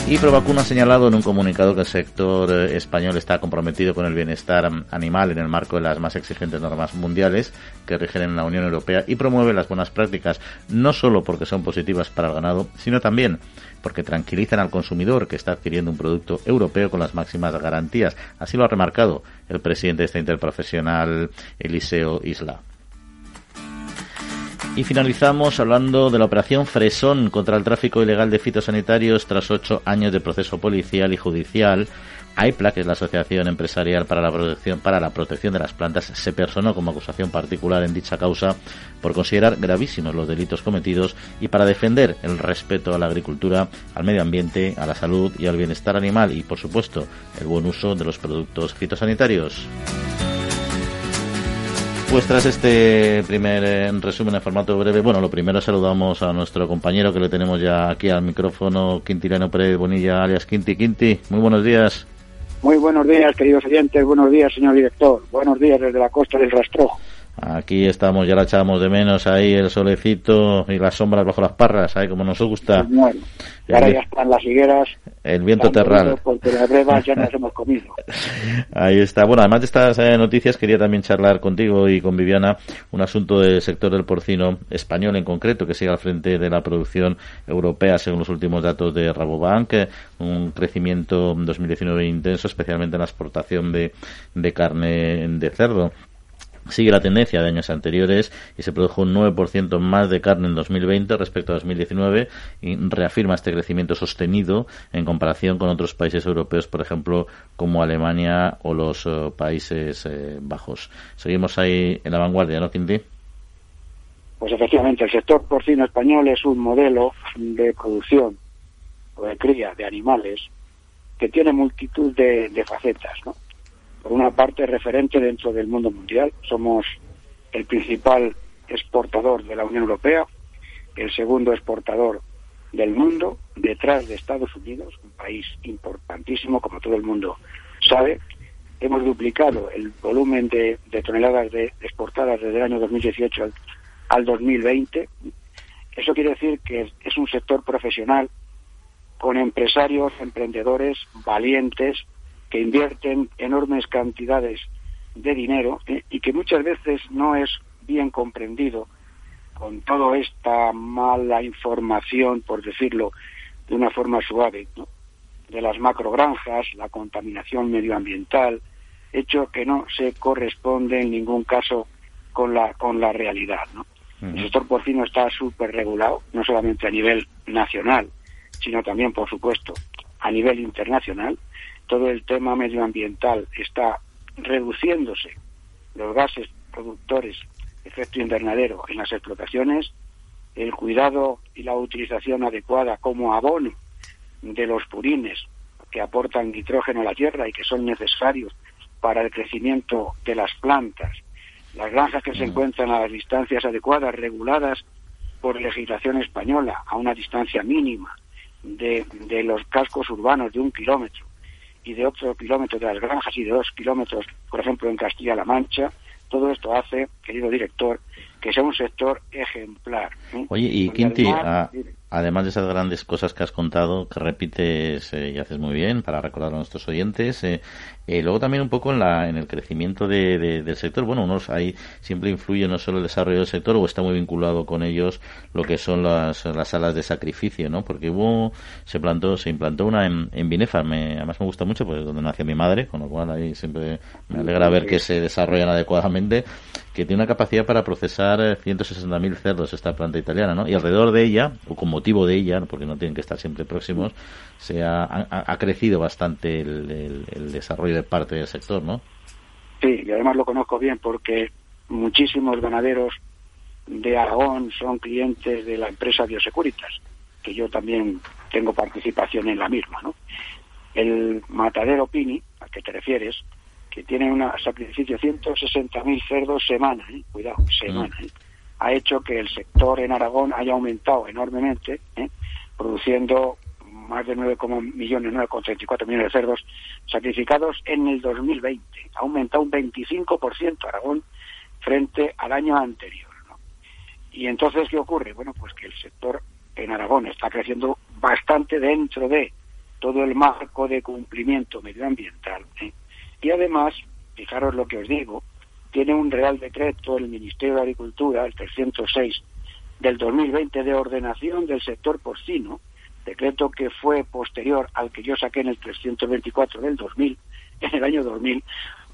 Y Provacuna ha señalado en un comunicado que el sector eh, español está comprometido con el bienestar animal en el marco de las más exigentes normas mundiales que rigen en la Unión Europea y promueve las buenas prácticas, no solo porque son positivas para el ganado, sino también porque tranquilizan al consumidor que está adquiriendo un producto europeo con las máximas garantías. Así lo ha remarcado el presidente de esta interprofesional, Eliseo Isla. Y finalizamos hablando de la operación Fresón contra el tráfico ilegal de fitosanitarios tras ocho años de proceso policial y judicial. AIPLA, que es la Asociación Empresarial para la Protección, para la Protección de las Plantas, se personó como acusación particular en dicha causa por considerar gravísimos los delitos cometidos y para defender el respeto a la agricultura, al medio ambiente, a la salud y al bienestar animal y, por supuesto, el buen uso de los productos fitosanitarios. Pues tras este primer eh, resumen en formato breve, bueno, lo primero saludamos a nuestro compañero que le tenemos ya aquí al micrófono, Quintileno Pérez Bonilla, alias Quinti Quinti. Muy buenos días. Muy buenos días, queridos oyentes. Buenos días, señor director. Buenos días desde la costa del Rastrojo. Aquí estamos, ya la echamos de menos ahí el solecito y las sombras bajo las parras, ahí como nos gusta. Bueno, y ahora ya están las higueras. El viento terral. Porque las brevas ya nos hemos comido. Ahí está. Bueno, además de estas eh, noticias, quería también charlar contigo y con Viviana un asunto del sector del porcino español en concreto, que sigue al frente de la producción europea, según los últimos datos de Rabobank. Un crecimiento en 2019 intenso, especialmente en la exportación de, de carne de cerdo sigue la tendencia de años anteriores y se produjo un 9% más de carne en 2020 respecto a 2019 y reafirma este crecimiento sostenido en comparación con otros países europeos, por ejemplo, como Alemania o los eh, Países eh, Bajos. Seguimos ahí en la vanguardia, ¿no, Quinti? Pues efectivamente, el sector porcino español es un modelo de producción o de cría de animales que tiene multitud de, de facetas, ¿no? Por una parte referente dentro del mundo mundial. Somos el principal exportador de la Unión Europea, el segundo exportador del mundo, detrás de Estados Unidos, un país importantísimo, como todo el mundo sabe. Hemos duplicado el volumen de, toneladas de, exportadas desde el año 2018 al, al 2020. Eso quiere decir que es un sector profesional con empresarios, emprendedores valientes, que invierten enormes cantidades de dinero eh, y que muchas veces no es bien comprendido con toda esta mala información, por decirlo de una forma suave, de las macrogranjas, la contaminación medioambiental, hecho que no se corresponde en ningún caso con la, con la realidad. ¿no? El sector porcino está súper regulado, no solamente a nivel nacional, sino también, por supuesto, a nivel internacional todo el tema medioambiental está reduciéndose los gases productores de efecto invernadero en las explotaciones, el cuidado y la utilización adecuada como abono de los purines que aportan nitrógeno a la tierra y que son necesarios para el crecimiento de las plantas, las granjas que se encuentran a las distancias adecuadas, reguladas por legislación española, a una distancia mínima de, de los cascos urbanos de un kilómetro, y de otro kilómetro de las granjas y de dos kilómetros, por ejemplo, en Castilla-La Mancha. Todo esto hace, querido director, que sea un sector ejemplar. ¿eh? Oye, y Quinti, además de esas grandes cosas que has contado, que repites eh, y haces muy bien para recordar a nuestros oyentes, eh, Eh, luego también un poco en, la, en el crecimiento de, del sector, bueno, unos ahí siempre influye no solo el desarrollo del sector o está muy vinculado con ellos lo que son las, las salas de sacrificio, ¿no? Porque hubo, se plantó, se implantó una en, en me, además me gusta mucho, pues donde nació mi madre, con lo cual ahí siempre me alegra ver que se desarrollan adecuadamente, que tiene una capacidad para procesar 160.000 eh, cerdos esta planta italiana, ¿no? Y alrededor de ella, o con motivo de ella, porque no tienen que estar siempre próximos, se ha, crecido bastante el, el, desarrollo de parte del sector, ¿no? Sí, y además lo conozco bien porque muchísimos ganaderos de Aragón son clientes de la empresa Biosecuritas, que yo también tengo participación en la misma, ¿no? El matadero Pini, al que te refieres, que tiene un sacrificio de 160.000 cerdos semana, ¿eh? cuidado, semana, ¿eh? ha hecho que el sector en Aragón haya aumentado enormemente, ¿eh? produciendo más de 9, millones, 9,34 millones de cerdos sacrificados en el 2020. Ha aumentado un 25% Aragón frente al año anterior. Y entonces, ¿qué ocurre? Bueno, pues que el sector en Aragón está creciendo bastante dentro de todo el marco de cumplimiento medioambiental. ¿eh? Y además, fijaros lo que os digo, tiene un Real Decreto el Ministerio de Agricultura, el 306 del 2020, de ordenación del sector porcino, decreto que fue posterior al que yo saqué en el 324 del 2000, en el año 2000,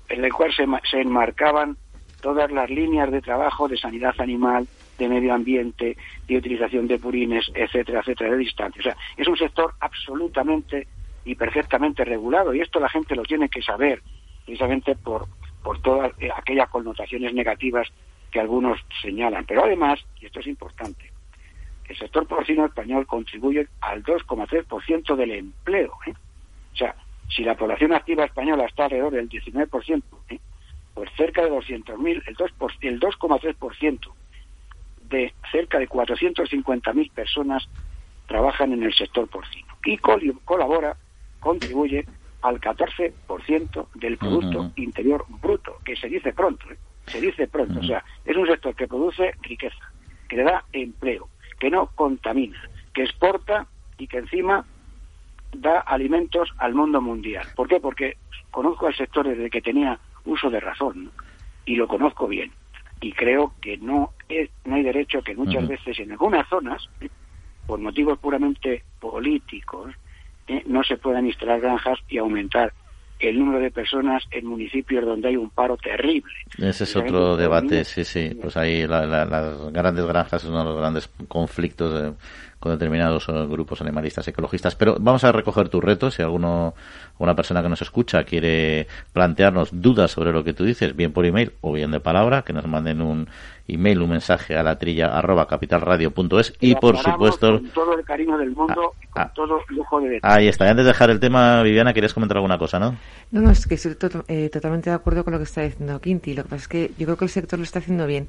en el cual se, se enmarcaban todas las líneas de trabajo de sanidad animal, de medio ambiente, de utilización de purines, etcétera, etcétera, de distancia. O sea, es un sector absolutamente y perfectamente regulado y esto la gente lo tiene que saber precisamente por, por todas eh, aquellas connotaciones negativas que algunos señalan. Pero además, y esto es importante, el sector porcino español contribuye al 2,3% del empleo. ¿eh? O sea, si la población activa española está alrededor del 19%, ¿eh? pues cerca de 200.000, el 2,3% de cerca de 450.000 personas trabajan en el sector porcino y colabora, contribuye al 14% del Producto Interior Bruto, que se dice pronto, ¿eh? se dice pronto. O sea, es un sector que produce riqueza, que le da empleo, que no contamina, que exporta y que encima da alimentos al mundo mundial. ¿Por qué? Porque conozco al sector desde que tenía uso de razón y lo conozco bien. Y creo que no, es, no hay derecho que muchas veces en algunas zonas, por motivos puramente políticos, eh, no se puedan instalar granjas y aumentar el número de personas en municipios donde hay un paro terrible. Ese es otro debate, sí, sí. Pues ahí las grandes granjas son uno de los grandes conflictos con determinados eh, grupos animalistas ecologistas. Pero vamos a recoger tu reto. Si alguno, una persona que nos escucha quiere plantearnos dudas sobre lo que tú dices, bien por email o bien de palabra, que nos manden un email, un mensaje a la trilla arroba capitalradio.es y por supuesto... Con todo el cariño del mundo y con ah. todo lujo de Ahí está. antes de dejar el tema, Viviana, querías comentar alguna cosa, ¿no? No, no, es que estoy eh, totalmente de acuerdo con lo que está diciendo Quinti. Lo que pasa es que yo creo que el sector lo está haciendo bien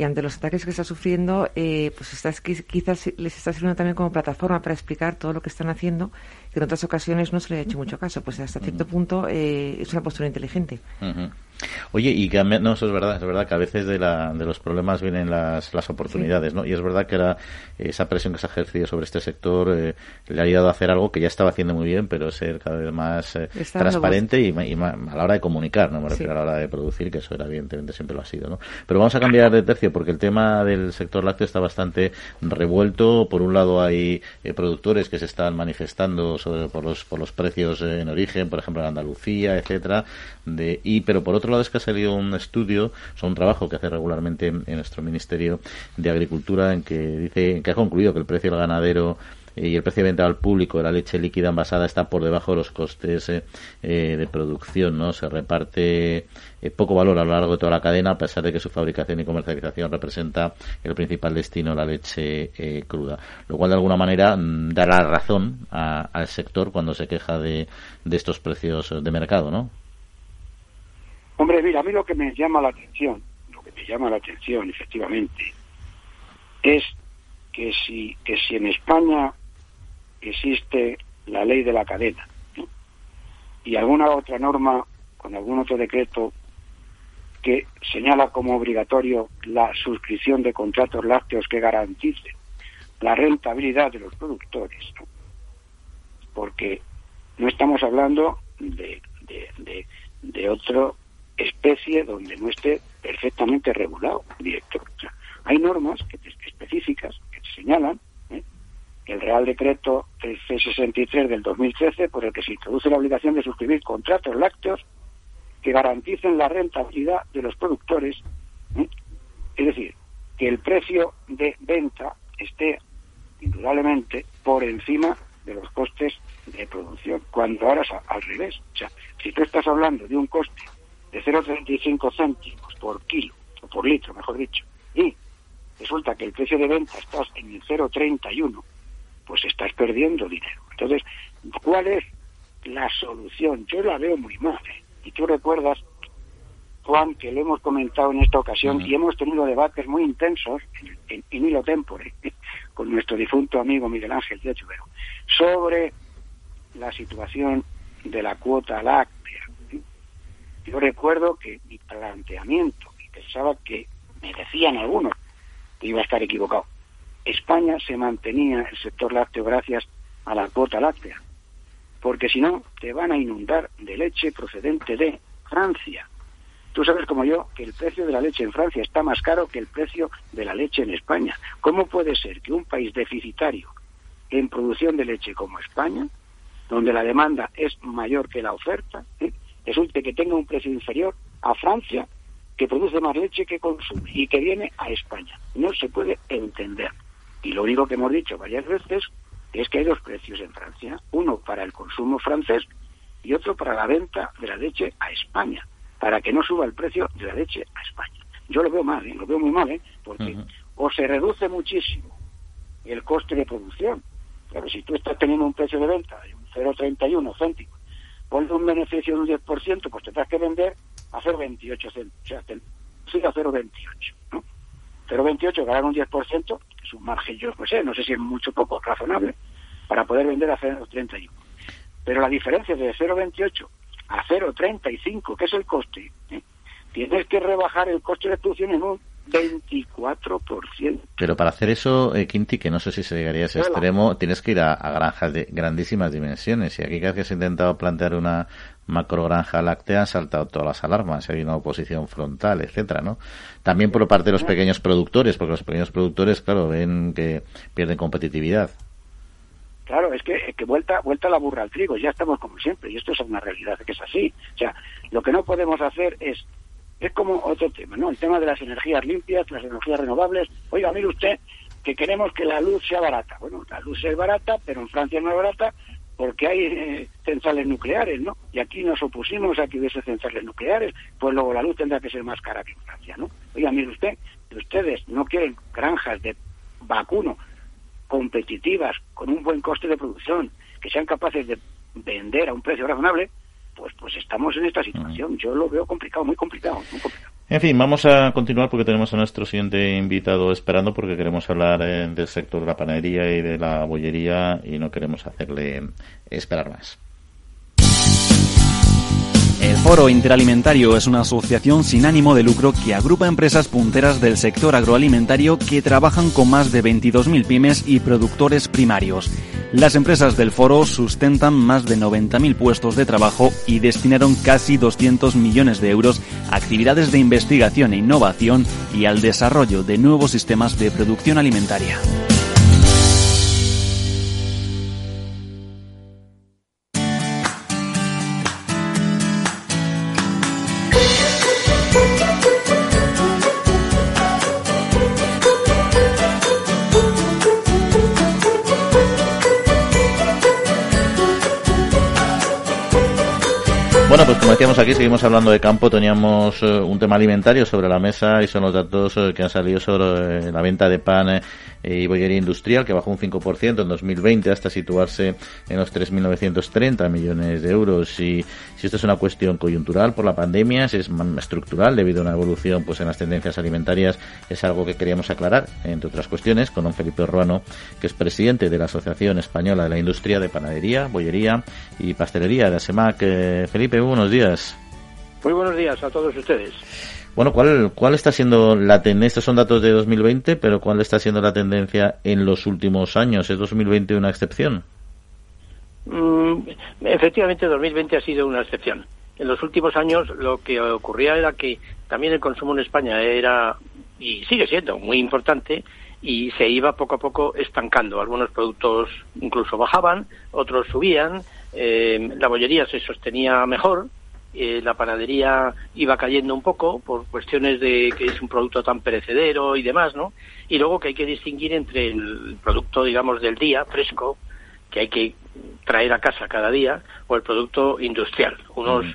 y ante los ataques que está sufriendo, eh, pues está, quizás les está sirviendo también como plataforma para explicar todo lo que están haciendo, que en otras ocasiones no se le ha hecho mucho caso. Pues hasta cierto punto eh, es una postura inteligente. Oye, y que no, eso es verdad, es verdad que a veces de, la, de los problemas vienen las, las oportunidades, ¿no? Y es verdad que esa presión que se ha ejercido sobre este sector eh, le ha ayudado a hacer algo que ya estaba haciendo muy bien, pero ser cada vez más eh, transparente y, a la hora de comunicar, ¿no? Me refiero a la hora de producir, que eso era evidentemente siempre lo ha sido, ¿no? Pero vamos a cambiar de tercio porque el tema del sector lácteo está bastante revuelto. Por un lado hay eh, productores que se están manifestando por, los, por los precios en origen, por ejemplo en Andalucía, etcétera, de, y, pero por otro lado es que ha salido un estudio, o un trabajo que hace regularmente en, nuestro Ministerio de Agricultura en que dice que ha concluido que el precio del ganadero y el precio de venta al público de la leche líquida envasada está por debajo de los costes eh, eh, de producción, ¿no? Se reparte eh, poco valor a lo largo de toda la cadena, a pesar de que su fabricación y comercialización representa el principal destino la leche cruda. Lo cual, de alguna manera, mm, dará razón al sector cuando se queja de, de estos precios de mercado, ¿no? Hombre, mira, a mí lo que me llama la atención, lo que me llama la atención, efectivamente, es que si, que si en España existe la ley de la cadena y alguna otra norma con algún otro decreto que señala como obligatorio la suscripción de contratos lácteos que garanticen la rentabilidad de los productores, porque no estamos hablando de, de otra especie donde no esté perfectamente regulado, director. hay normas que, específicas que señalan ¿eh? El Real Decreto C63 del 2013 por el que se introduce la obligación de suscribir contratos lácteos que garanticen la rentabilidad de los productores, ¿eh? es decir, que el precio de venta esté indudablemente por encima de los costes de producción, cuando ahora es al revés. O sea, si tú estás hablando de un coste de 0,35 céntimos por kilo, o por litro, mejor dicho, y resulta que el precio de venta estás en el 0,31, pues estás perdiendo dinero. Entonces, ¿cuál es la solución? Yo la veo muy mal. ¿eh? Y tú recuerdas, Juan, que lo hemos comentado en esta ocasión y hemos tenido debates muy intensos en, en, hilo tempore con nuestro difunto amigo Miguel Ángel de Chubero sobre la situación de la cuota láctea. Yo recuerdo que mi planteamiento, y pensaba que me decían algunos que iba a estar equivocado, España se mantenía el sector lácteo gracias a la cuota láctea, porque si no, te van a inundar de leche procedente de Francia. Tú sabes como yo que el precio de la leche en Francia está más caro que el precio de la leche en España. ¿Cómo puede ser que un país deficitario en producción de leche como España, donde la demanda es mayor que la oferta, ¿eh? resulte que tenga un precio inferior a Francia, que produce más leche que consume y que viene a España. No se puede entender. Y lo único que hemos dicho varias veces es que hay dos precios en Francia, uno para el consumo francés y otro para la venta de la leche a España, para que no suba el precio de la leche a España. Yo lo veo mal, ¿eh? lo veo muy mal, ¿eh? porque o se reduce muchísimo el coste de producción, pero si tú estás teniendo un precio de venta de un 0,31 céntimos, ponle un beneficio de un 10%, pues tendrás que vender a 0,28 céntimos, o sea, sigue a 0,28, ¿no? 0,28 ganar un 10% es un margen, yo no sé, no sé si es mucho poco razonable para poder vender a 0,31. Pero la diferencia de 0,28 a 0,35, que es el coste, ¿eh? tienes que rebajar el coste de producción en un 24%. Pero para hacer eso, eh, Quinti, que no sé si se llegaría a ese extremo, tienes que ir a, granjas de grandísimas dimensiones. Y aquí cada vez que se ha intentado plantear una macro granja láctea han saltado todas las alarmas, hay una oposición frontal, etcétera, ¿no? También por parte de los pequeños productores, porque los pequeños productores, claro, ven que pierden competitividad. Claro, es que, que vuelta, vuelta la burra al trigo, ya estamos como siempre, y esto es una realidad que es así. O sea, lo que no podemos hacer es es como otro tema, ¿no? El tema de las energías limpias, las energías renovables. Oiga, mire usted que queremos que la luz sea barata. Bueno, la luz es barata, pero en Francia no es barata porque hay eh, centrales nucleares, ¿no? Y aquí nos opusimos a que hubiese centrales nucleares, pues luego la luz tendrá que ser más cara que en Francia, ¿no? Oiga, mire usted, si ustedes no quieren granjas de vacuno competitivas, con un buen coste de producción, que sean capaces de vender a un precio razonable, pues, pues estamos en esta situación. Yo lo veo complicado, muy complicado, muy complicado. En fin, vamos a continuar porque tenemos a nuestro siguiente invitado esperando porque queremos hablar eh, del sector de la panadería y de la bollería y no queremos hacerle esperar más. El Foro Interalimentario es una asociación sin ánimo de lucro que agrupa empresas punteras del sector agroalimentario que trabajan con más de 22.000 pymes y productores primarios. Las empresas del foro sustentan más de 90.000 puestos de trabajo y destinaron casi 200 millones de euros a actividades de investigación e innovación y al desarrollo de nuevos sistemas de producción alimentaria. Decíamos aquí, seguimos hablando de campo. Teníamos eh, un tema alimentario sobre la mesa y son los datos eh, que han salido sobre eh, la venta de pan y bollería industrial, que bajó un 5% en 2020 hasta situarse en los 3.930 millones de euros. Y si esto es una cuestión coyuntural por la pandemia, si es estructural debido a una evolución pues en las tendencias alimentarias, es algo que queríamos aclarar, entre otras cuestiones, con don Felipe Ruano, que es presidente de la Asociación Española de la Industria de Panadería, Bollería y Pastelería de ASEMAC. Felipe, buenos días. Muy buenos días a todos ustedes. Bueno, ¿cuál, ¿cuál está siendo la tendencia? Estos son datos de 2020, pero ¿cuál está siendo la tendencia en los últimos años? ¿Es 2020 una excepción? Mm, efectivamente, 2020 ha sido una excepción. en los últimos años lo que ocurría era que también el consumo en España era y sigue siendo muy importante y se iba poco a poco estancando. Algunos productos incluso bajaban, otros subían, eh, la bollería se sostenía mejor, eh, la panadería iba cayendo un poco por cuestiones de que es un producto tan perecedero y demás, ¿no? Y luego que hay que distinguir entre el producto, digamos, del día, fresco, que hay que traer a casa cada día, o el producto industrial. Unos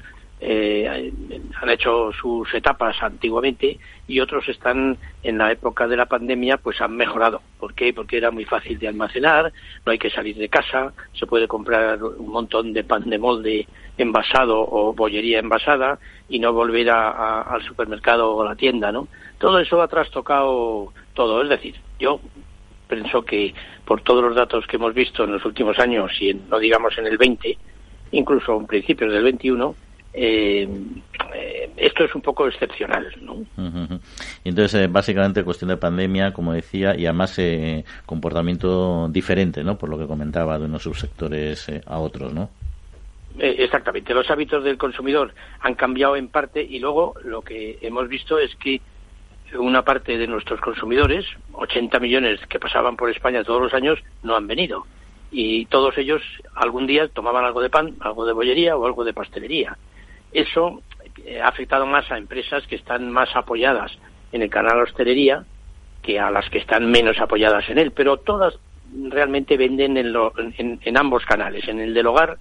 eh, han hecho sus etapas antiguamente y otros están en la época de la pandemia pues han mejorado. ¿Por qué? Porque era muy fácil de almacenar, no hay que salir de casa, se puede comprar un montón de pan de molde envasado o bollería envasada y no volver a, al supermercado o a la tienda, ¿no? Todo eso ha trastocado todo. Es decir, yo pienso que por todos los datos que hemos visto en los últimos años y no digamos en el 20, incluso en principios del 21, eh, eh, esto es un poco excepcional. ¿no? Entonces, eh, básicamente, cuestión de pandemia, como decía, y además eh, comportamiento diferente, ¿no? por lo que comentaba, de unos subsectores a otros. ¿no? exactamente, los hábitos del consumidor han cambiado en parte y luego lo que hemos visto es que una parte de nuestros consumidores, 80 millones que pasaban por España todos los años, no han venido. Y todos ellos algún día tomaban algo de pan, algo de bollería o algo de pastelería. Eso eh, ha afectado más a empresas que están más apoyadas en el canal hostelería que a las que están menos apoyadas en él, pero todas realmente venden en, ambos canales, en el del hogar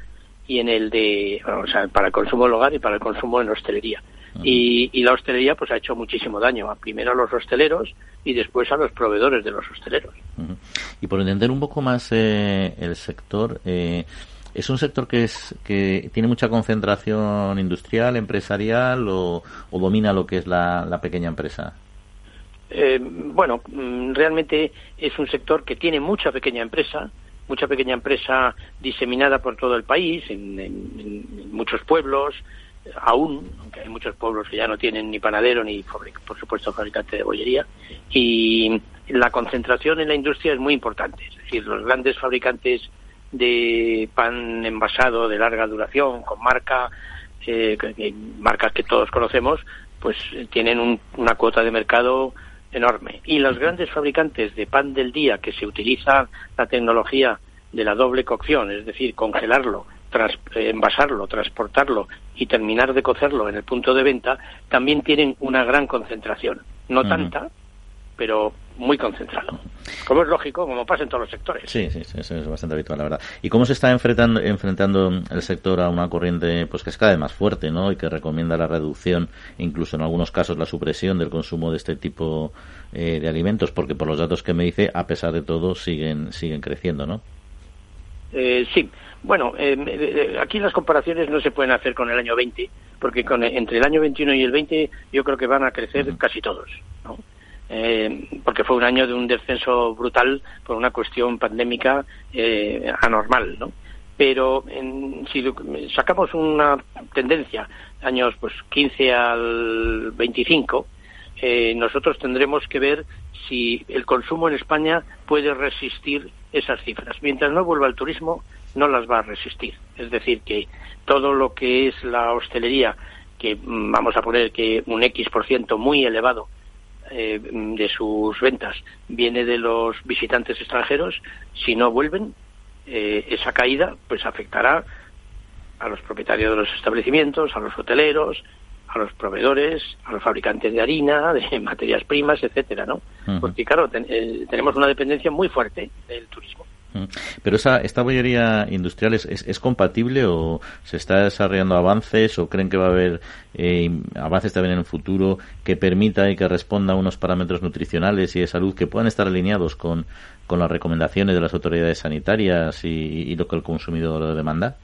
y en el de, o sea, para el consumo del hogar y para el consumo en hostelería. y, la hostelería pues ha hecho muchísimo daño, primero a los hosteleros y después a los proveedores de los hosteleros. Y por entender un poco más eh, el sector, eh, ¿Es un sector que es que tiene mucha concentración industrial, empresarial o, domina lo que es la, pequeña empresa? Eh, bueno, mm, realmente es un sector que tiene mucha pequeña empresa, mucha pequeña empresa diseminada por todo el país, en, muchos pueblos, aún, aunque hay muchos pueblos que ya no tienen ni panadero ni, por supuesto, fabricante de bollería, y la concentración en la industria es muy importante. Es decir, los grandes fabricantes de pan envasado de larga duración con marca, eh, marcas que todos conocemos, pues eh, tienen una cuota de mercado enorme. Y los grandes fabricantes de pan del día que se utiliza la tecnología de la doble cocción, es decir, congelarlo, eh, envasarlo, transportarlo y terminar de cocerlo en el punto de venta, también tienen una gran concentración. No tanta, pero muy concentrado. Como es lógico, como pasa en todos los sectores. Sí, sí, sí, eso es bastante habitual, la verdad. ¿Y cómo se está enfrentando, enfrentando el sector a una corriente pues que es cada vez más fuerte, ¿no? Y que recomienda la reducción, incluso en algunos casos la supresión del consumo de este tipo eh, de alimentos, porque por los datos que me dice, a pesar de todo, siguen, siguen creciendo, ¿no? Eh, sí, bueno, eh, aquí las comparaciones no se pueden hacer con el año 20, porque con, entre el año 21 y el 20 yo creo que van a crecer casi todos, ¿no? Eh, porque fue un año de un descenso brutal por una cuestión pandémica eh, anormal, ¿no? Pero si sacamos una tendencia, años pues 15 al 25, eh, nosotros tendremos que ver si el consumo en España puede resistir esas cifras. Mientras no vuelva el turismo, no las va a resistir. Es decir, que todo lo que es la hostelería, que mm, vamos a poner que un X por ciento muy elevado eh, de sus ventas viene de los visitantes extranjeros, si no vuelven, eh, esa caída pues afectará a los propietarios de los establecimientos, a los hoteleros, a los proveedores, a los fabricantes de harina, de materias primas, etcétera, ¿no? Porque claro, eh, tenemos una dependencia muy fuerte del turismo. Pero esa, esta bollería industrial es, es, compatible o se está desarrollando avances o creen que va a haber eh, avances también en el futuro que permita y que responda a unos parámetros nutricionales y de salud que puedan estar alineados con, con las recomendaciones de las autoridades sanitarias y, lo que el consumidor demanda?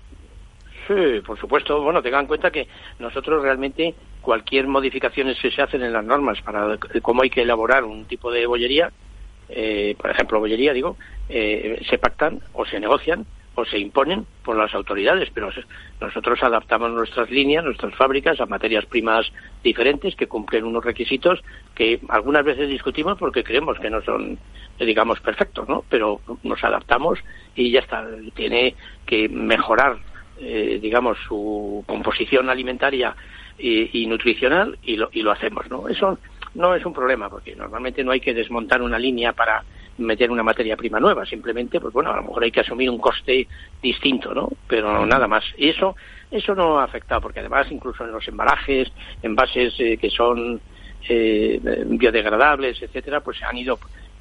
Sí, por supuesto. Bueno, tengan en cuenta que nosotros realmente cualquier modificación que se hacen en las normas para cómo hay que elaborar un tipo de bollería, eh, por ejemplo, bollería, digo, eh, se pactan o se negocian o se imponen por las autoridades, pero nosotros adaptamos nuestras líneas, nuestras fábricas a materias primas diferentes que cumplen unos requisitos que algunas veces discutimos porque creemos que no son, digamos, perfectos, ¿no? Pero nos adaptamos y ya está. Tiene que mejorar eh, digamos, su composición alimentaria y, nutricional y lo, y lo hacemos, ¿no? Eso no es un problema, porque normalmente no hay que desmontar una línea para meter una materia prima nueva, simplemente, pues bueno, a lo mejor hay que asumir un coste distinto, ¿no? Pero nada más. Y eso, eso no ha afectado, porque además incluso en los embalajes, envases eh, que son eh, biodegradables, etcétera, pues se han ido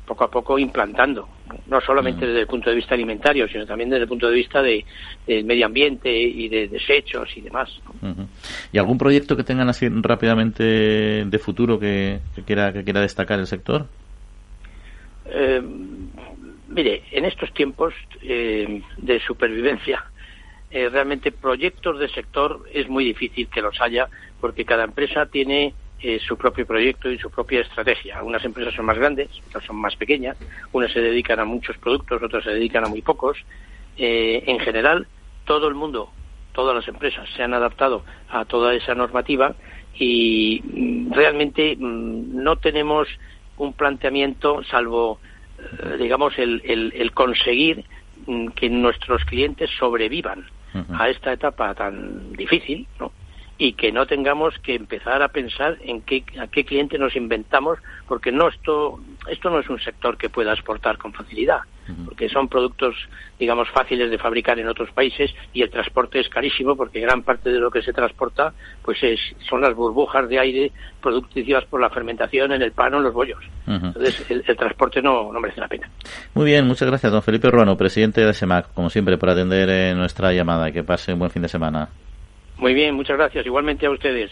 poco a poco implantando, no solamente desde el punto de vista alimentario, sino también desde el punto de vista de, del medio ambiente y de desechos y demás. ¿Y algún proyecto que tengan así rápidamente de futuro que, quiera que quiera destacar el sector? Eh, mire, en estos tiempos eh, de supervivencia, eh, realmente proyectos de sector es muy difícil que los haya porque cada empresa tiene eh, su propio proyecto y su propia estrategia. Algunas empresas son más grandes, otras son más pequeñas, unas se dedican a muchos productos, otras se dedican a muy pocos. Eh, en general, todo el mundo, todas las empresas se han adaptado a toda esa normativa y mm, realmente mm, no tenemos un planteamiento salvo, eh, digamos, el, el, conseguir mm, que nuestros clientes sobrevivan a esta etapa tan difícil, ¿no? Y que no tengamos que empezar a pensar en qué, a qué cliente nos inventamos, porque no esto, esto no es un sector que pueda exportar con facilidad, porque son productos, digamos, fáciles de fabricar en otros países y el transporte es carísimo porque gran parte de lo que se transporta pues es, son las burbujas de aire productivas por la fermentación en el pan o en los bollos. Entonces el, transporte no, no merece la pena. Muy bien, muchas gracias, don Felipe Urbano, presidente de SEMAC, como siempre, por atender eh, nuestra llamada. Que pase un buen fin de semana. Muy bien, muchas gracias. Igualmente a ustedes.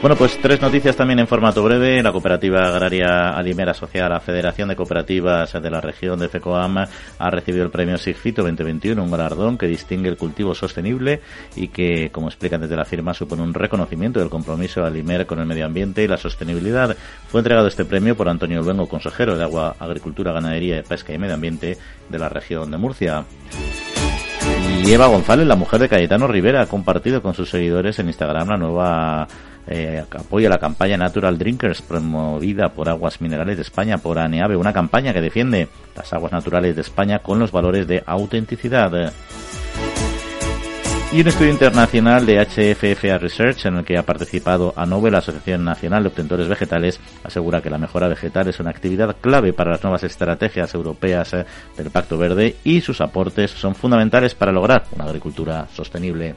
Bueno, pues tres noticias también en formato breve. La cooperativa agraria Alimera Social, la Federación de Cooperativas de la región de FECOAM, ha recibido el premio SIGFITO 2021, un galardón que distingue el cultivo sostenible y que, como explican desde la firma, supone un reconocimiento del compromiso de Alimera con el medio ambiente y la sostenibilidad. Fue entregado este premio por Antonio Luengo, consejero de Agua, Agricultura, Ganadería, Pesca y Medio Ambiente de la región de Murcia. Y Eva González, la mujer de Cayetano Rivera, ha compartido con sus seguidores en Instagram la nueva eh, apoya la campaña Natural Drinkers promovida por Aguas Minerales de España por ANEAVE, una campaña que defiende las aguas naturales de España con los valores de autenticidad. Y un estudio internacional de HFFA Research en el que ha participado ANOVE, la Asociación Nacional de Obtentores Vegetales, asegura que la mejora vegetal es una actividad clave para las nuevas estrategias europeas eh, del Pacto Verde y sus aportes son fundamentales para lograr una agricultura sostenible.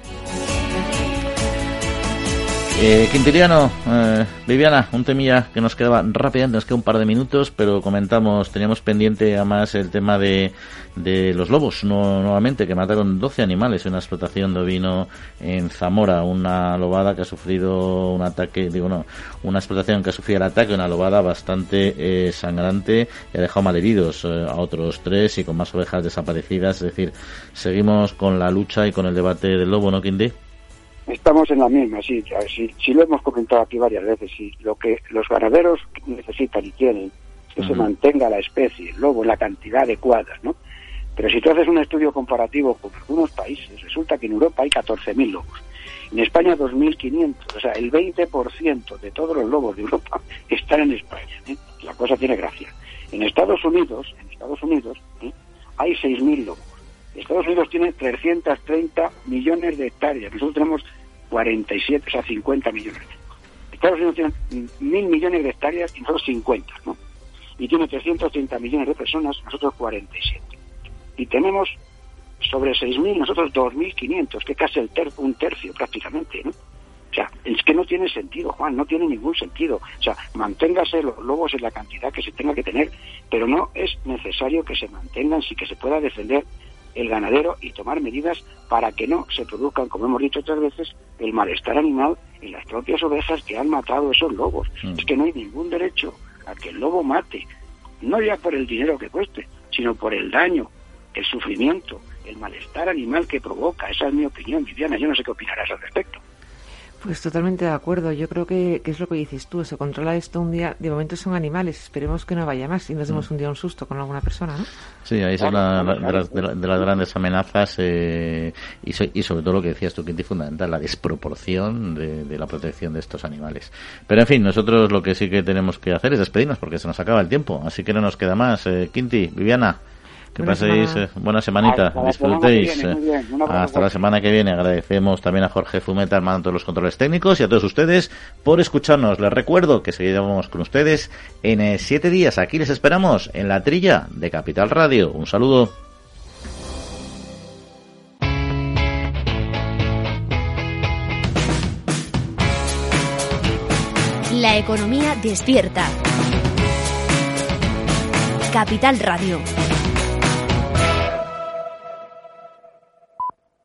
Eh, Quintiliano, eh, Viviana, un temilla que nos quedaba rápidamente, nos queda un par de minutos, pero comentamos, teníamos pendiente además el tema de, de los lobos, no, nuevamente, que mataron 12 animales en una explotación de ovino en Zamora, una lobada que ha sufrido un ataque, digo no, una explotación que ha sufrido el ataque, una lobada bastante eh, sangrante y ha dejado malheridos eh, a otros tres y con más ovejas desaparecidas, es decir, seguimos con la lucha y con el debate del lobo, ¿no, Quinti? Estamos en la misma, sí, sí, lo hemos comentado aquí varias veces, sí, lo que los ganaderos necesitan y quieren es que se mantenga la especie, el lobo, en la cantidad adecuada, ¿no? Pero si tú haces un estudio comparativo con algunos países, resulta que en Europa hay 14.000 lobos, en España 2.500, o sea, el 20% de todos los lobos de Europa están en España, ¿eh? la cosa tiene gracia. En Estados Unidos, en Estados Unidos, ¿eh? hay 6.000 lobos. Estados Unidos tiene 330 millones de hectáreas, nosotros tenemos 47, o sea, 50 millones. Estados Unidos tiene mil millones de hectáreas y nosotros 50, ¿no? Y tiene 330 millones de personas, nosotros 47. Y tenemos sobre 6.000, nosotros 2.500, que casi el un tercio prácticamente, ¿no? O sea, es que no tiene sentido, Juan, no tiene ningún sentido. O sea, manténgase los lobos en la cantidad que se tenga que tener, pero no es necesario que se mantengan si que se pueda defender el ganadero y tomar medidas para que no se produzcan, como hemos dicho otras veces, el malestar animal en las propias ovejas que han matado esos lobos. Mm. Es que no hay ningún derecho a que el lobo mate, no ya por el dinero que cueste, sino por el daño, el sufrimiento, el malestar animal que provoca. Esa es mi opinión, Viviana. Yo no sé qué opinarás al respecto. Pues totalmente de acuerdo. Yo creo que, es lo que dices tú. Se controla esto un día. De momento son animales. Esperemos que no vaya más y nos demos mm. un día un susto con alguna persona, ¿no? Sí, ahí es una de, las, grandes amenazas eh, y, sobre todo lo que decías tú, Quinti, fundamental, la desproporción de, la protección de estos animales. Pero en fin, nosotros lo que sí que tenemos que hacer es despedirnos porque se nos acaba el tiempo. Así que no nos queda más. Eh, Quinti, Viviana. Que paséis eh, buena semanita, disfrutéis. Hasta la semana que viene. Agradecemos también a Jorge Fumeta, armando todos los controles técnicos, y a todos ustedes por escucharnos. Les recuerdo que seguiremos con ustedes en eh, siete días. Aquí les esperamos en la trilla de Capital Radio. Un saludo. La economía despierta. Capital Radio.